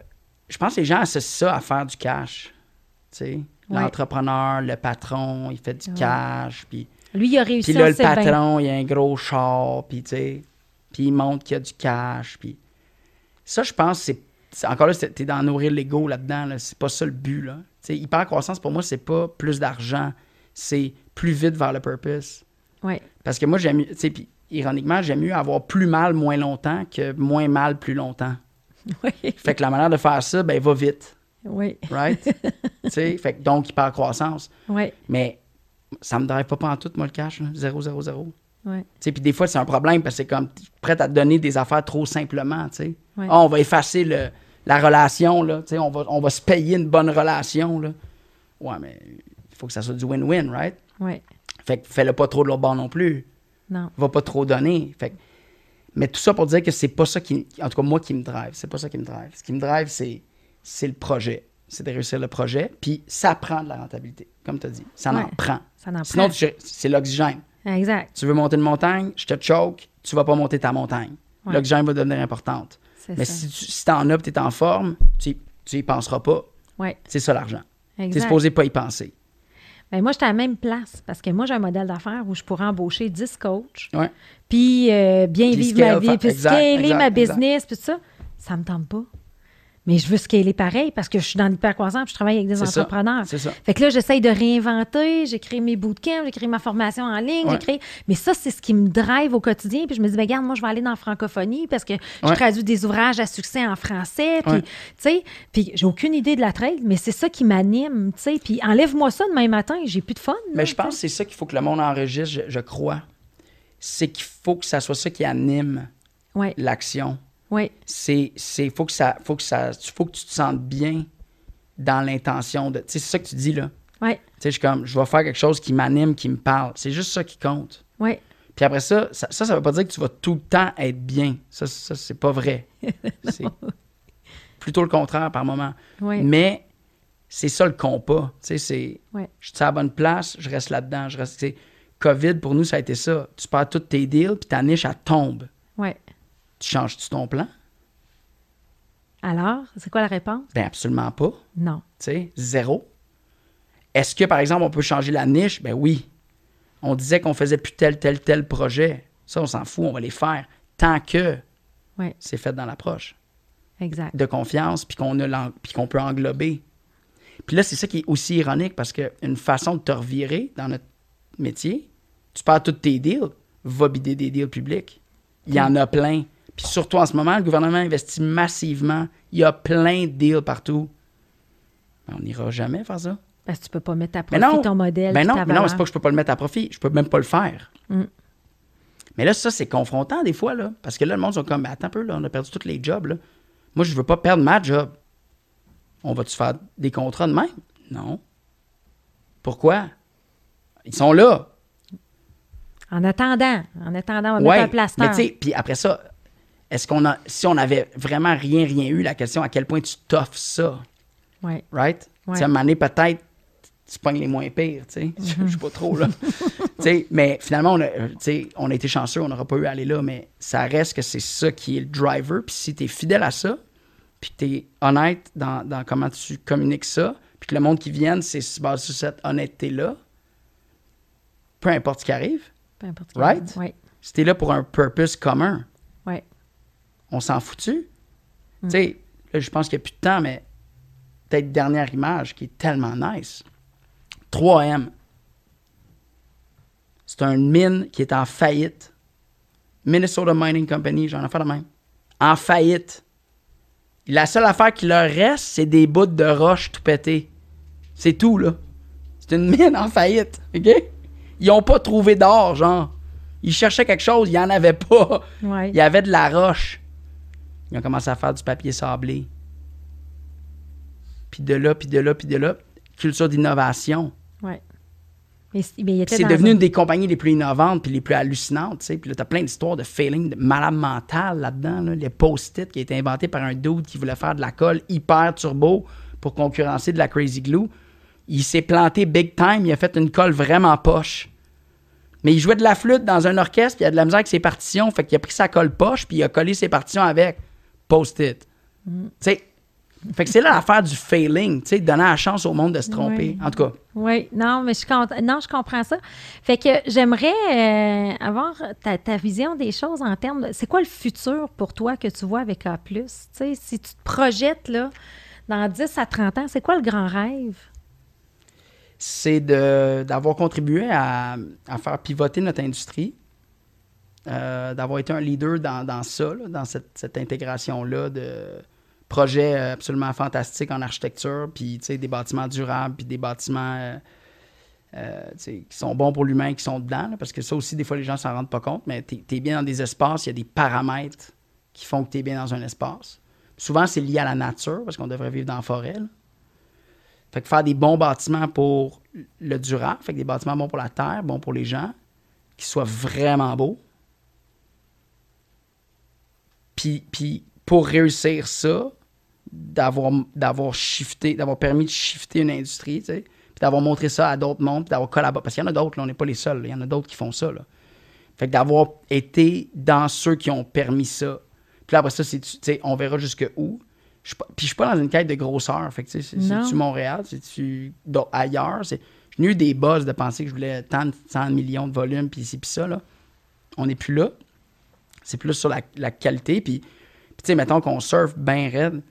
je pense que les gens associent ça à faire du cash. Tu sais, Ouais. l'entrepreneur, le patron, il fait du cash. Puis, lui, il a réussi puis là, le se bien. patron, il a un gros char, puis tu sais, puis il montre qu'il y a du cash. Puis ça, je pense, c'est encore là, t'es dans nourrir l'ego là-dedans. C'est pas ça le but. Là. T'sais, hypercroissance, pour moi, c'est pas plus d'argent. C'est plus vite vers le purpose. Ouais. Parce que moi, j'aime. Puis, ironiquement, j'aime mieux avoir plus mal moins longtemps que moins mal plus longtemps. (laughs) Oui. Fait que la manière de faire ça, ben, va vite. Oui. Right? (laughs) fait que donc, hyper croissance Oui. Mais ça me drive pas, pas en tout, moi, le cash. Là. Puis des fois, c'est un problème parce que c'est comme prête à te donner des affaires trop simplement. Ouais. Oh, on va effacer le, la relation, là, on, va, on va se payer une bonne relation. Là. Ouais, mais il faut que ça soit du win-win, right? Ouais. Fait que fais-le pas trop de l'autre bord non plus. Non. Va pas trop donner. Fait. Mais tout ça pour dire que c'est pas ça qui. En tout cas, moi qui me drive, c'est pas ça qui me drive. Ce qui me drive, c'est, le projet. C'est de réussir le projet. Puis ça prend de la rentabilité, comme tu as dit. Ça en prend. Ça en Sinon, c'est l'oxygène. Exact. Tu veux monter une montagne, je te choke, tu vas pas monter ta montagne. Ouais. L'oxygène va devenir importante. Mais ça. si tu si t'en as tu es en forme, tu tu y penseras pas. C'est ça l'argent. Tu es supposé pas y penser. Ben, moi, j'étais à la même place parce que moi, j'ai un modèle d'affaires où je pourrais embaucher 10 coachs, puis euh, bien Puis vivre ma vie, puis scaler ma business, puis tout ça. Ça me tente pas. Mais je veux scaler pareil parce que je suis dans l'hypercroissance, je travaille avec des ça. entrepreneurs. C'est ça. Fait que là, j'essaye de réinventer, j'ai créé mes bootcamps, j'ai créé ma formation en ligne, Ouais. j'ai créé... Mais ça, c'est ce qui me drive au quotidien. Puis je me dis, ben, regarde, moi, je vais aller dans la francophonie parce que je Ouais. traduis des ouvrages à succès en français. Puis, Ouais. tu sais, puis j'ai aucune idée de la trade, mais c'est ça qui m'anime, tu sais. Puis enlève-moi ça demain matin, j'ai plus de fun. là, Mais je pense que c'est ça qu'il faut que le monde enregistre, je, je crois. C'est qu'il faut que ça soit ça qui anime l'action. Ouais, C'est, c'est, faut que ça, faut que ça, faut que tu te sentes bien dans l'intention de, tu sais, c'est ça que tu dis là. ouais, Tu sais, je suis comme, je vais faire quelque chose qui m'anime, qui me parle. C'est juste ça qui compte. ouais. Puis après ça, ça, ça, ça veut pas dire que tu vas tout le temps être bien. Ça, ça c'est pas vrai. (laughs) c'est plutôt le contraire par moment. Ouais. Mais c'est ça le compas. Tu sais, c'est, Ouais. je suis à la bonne place, je reste là-dedans. Je reste, tu sais, COVID, pour nous, ça a été ça. Tu perds tous tes deals, puis ta niche, elle tombe. Tu changes-tu ton plan? Alors, c'est quoi la réponse? Ben absolument pas. Non. Tu sais, zéro. Est-ce que, par exemple, on peut changer la niche? Ben oui. On disait qu'on faisait plus tel, tel, tel projet. Ça, on s'en fout, on va les faire. Tant que Ouais, c'est fait dans l'approche exact. de confiance, qu'on puis qu'on peut englober. Puis là, c'est ça qui est aussi ironique, parce qu'une façon de te revirer dans notre métier, tu perds tous tes deals, va bider des deals publics. Il y en a plein. Puis surtout en ce moment, le gouvernement investit massivement. Il y a plein de deals partout. Ben, on n'ira jamais faire ça. Parce que tu peux pas mettre à profit non, ton modèle. ben non, ta mais non, c'est pas que je peux pas le mettre à profit. Je peux même pas le faire. Mm. Mais là, ça, c'est confrontant des fois, là. Parce que là, le monde sont comme, Mais attends un peu, là, on a perdu tous les jobs, là. Moi, je veux pas perdre ma job. On va-tu faire des contrats de même? Non. Pourquoi? Ils sont là. En attendant, en attendant, on va Ouais. mettre un plaster. Mais tu sais, puis après ça, est-ce qu'on a, si on avait vraiment rien, rien eu, la question, à quel point tu t'offres ça? Ouais. right? Ouais. Tu sais, à un moment donné, peut-être, tu pognes les moins pires, tu sais. (laughs) Je sais pas trop, là. (laughs) sais, mais finalement, on a, on a été chanceux, on n'aura pas eu à aller là, mais ça reste que c'est ça qui est le driver. Puis si tu es fidèle à ça, puis que tu es honnête dans, dans, comment tu communiques ça, puis que le monde qui vient, c'est basé sur cette honnêteté-là, peu importe ce qui arrive. Peu importe ce qui right? arrive. Oui. Si t'es là pour un purpose commun, ouais. On s'en foutu? Mm. Tu sais, là, je pense qu'il n'y a plus de temps, mais peut-être dernière image qui est tellement nice. 3M. C'est une mine qui est en faillite. Minnesota Mining Company, j'en ai fait de même. En faillite. La seule affaire qui leur reste, c'est des bouts de roche tout pété. C'est tout, là. C'est une mine en faillite, OK? Ils n'ont pas trouvé d'or, genre. Ils cherchaient quelque chose, il n'y en avait pas. Il y avait de la roche. Ils ont commencé à faire du papier sablé. Puis de là, puis de là, puis de là. Culture d'innovation. C'est devenu une des compagnies les plus innovantes puis les plus hallucinantes. Puis là, tu as plein d'histoires de failing, de malade mental là-dedans. Les post-it qui a été inventé par un dude qui voulait faire de la colle hyper turbo pour concurrencer de la Crazy Glue. Il s'est planté big time. Il a fait une colle vraiment poche. Mais il jouait de la flûte dans un orchestre, puis il a de la misère avec ses partitions. Fait qu'il a pris sa colle poche, puis il a collé ses partitions avec post-it. Mm. Tu sais, fait que c'est là l'affaire du failing, tu sais, donner la chance au monde de se tromper. En tout cas. Oui, non, mais je, non, je comprends ça. Fait que j'aimerais euh, avoir ta, vision des choses en termes de. C'est quoi le futur pour toi que tu vois avec A? Tu sais, si tu te projettes là, dans 10 à 30 ans, c'est quoi le grand rêve? C'est d'avoir contribué à, faire pivoter notre industrie. Euh, d'avoir été un leader dans, ça, dans cette, intégration-là de projets euh, absolument fantastiques en architecture, puis des bâtiments durables, puis des bâtiments euh, qui sont bons pour l'humain, qui sont dedans, parce que ça aussi, des fois, les gens ne s'en rendent pas compte, mais tu es, bien dans des espaces, il y a des paramètres qui font que tu es bien dans un espace. Souvent, c'est lié à la nature, parce qu'on devrait vivre dans la forêt. Fait que faire des bons bâtiments pour le durable, des bâtiments bons pour la terre, bons pour les gens, qui soient vraiment beaux. Puis, puis pour réussir ça, d'avoir, d'avoir shifté, d'avoir permis de shifter une industrie, tu sais, puis d'avoir montré ça à d'autres mondes, puis d'avoir collaboré. Parce qu'il y en a d'autres, là, on n'est pas les seuls, il y en a d'autres qui font ça. Là. Fait que d'avoir été dans ceux qui ont permis ça. Puis là, après ça, c'est, tu sais, on verra jusque où. Je, puis je suis pas dans une quête de grosseur. Fait que, tu sais, c'est-tu Montréal, c'est-tu ailleurs? C'est, j'ai eu des buzz de penser que je voulais tant de 100 millions de volume, puis ici, puis ça, là. On n'est plus là. C'est plus sur la, la qualité, puis, tu sais, mettons qu'on surfe bien raide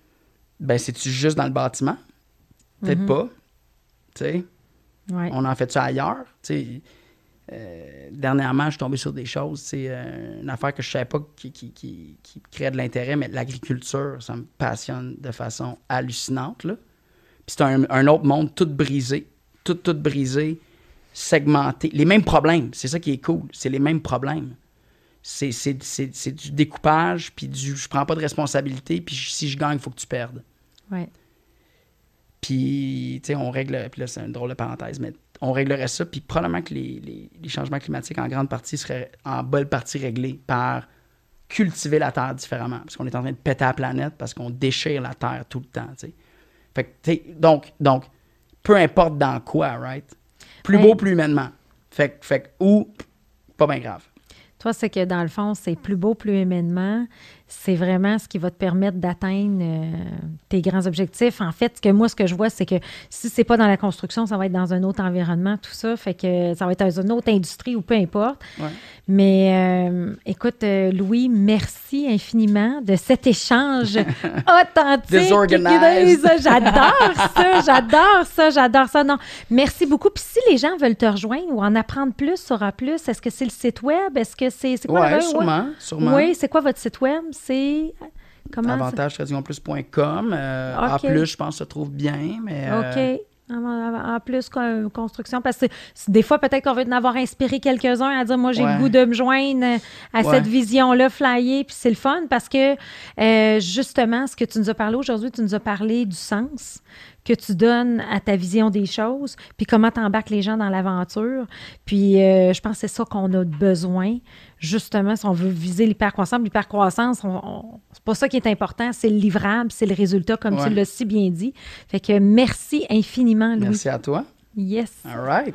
ben c'est-tu juste dans le bâtiment? Peut-être mhm. pas. Tu sais? On en fait ça ailleurs? Tu sais? Euh, dernièrement, je suis tombé sur des choses. C'est euh, une affaire que je ne savais pas qui, qui, qui, créait de l'intérêt, mais l'agriculture, ça me passionne de façon hallucinante. Là. Puis c'est un, autre monde tout brisé, tout, tout brisé, segmenté. Les mêmes problèmes. C'est ça qui est cool. C'est les mêmes problèmes. C'est, du découpage, puis du je prends pas de responsabilité, puis si je gagne, il faut que tu perdes. Ouais. Puis, tu sais, on règle, puis là, c'est une drôle de parenthèse, mais on réglerait ça, puis probablement que les, changements climatiques, en grande partie, seraient en bonne partie réglés par cultiver la Terre différemment. Parce qu'on est en train de péter la planète parce qu'on déchire la Terre tout le temps, tu sais. Fait que, donc, donc, peu importe dans quoi, right? Plus beau, plus humainement. Fait, fait ou, pas bien grave. Toi, c'est que dans le fond, c'est plus beau, plus humainement c'est vraiment ce qui va te permettre d'atteindre euh, tes grands objectifs. En fait, ce que moi, ce que je vois, c'est que si c'est pas dans la construction, ça va être dans un autre environnement, tout ça. Fait que ça va être dans une autre industrie ou peu importe. Mais euh, écoute, euh, Louis, merci infiniment de cet échange (laughs) authentique. J'adore ça, j'adore ça, j'adore ça. Non, merci beaucoup. Puis si les gens veulent te rejoindre ou en apprendre plus sur A+, est-ce que c'est le site web? Est-ce que c'est quoi ouais, sûrement, sûrement. Oui, c'est quoi votre site web? C'est. Comment avantage euh, A, je pense, se trouve bien, mais. Euh, OK. En plus, construction, parce que des fois, peut-être qu'on veut en avoir inspiré quelques-uns à dire Moi, j'ai le goût de me joindre à cette vision-là, flyer, puis c'est le fun parce que euh, justement, ce que tu nous as parlé aujourd'hui, tu nous as parlé du sens que tu donnes à ta vision des choses, puis comment tu embarques les gens dans l'aventure. Puis je pense que c'est ça qu'on a besoin justement, si on veut viser l'hypercroissance, l'hypercroissance, c'est pas ça qui est important, c'est le livrable, c'est le résultat, comme tu l'as si bien dit. Fait que merci infiniment, Louis. Merci à toi. Yes. All right.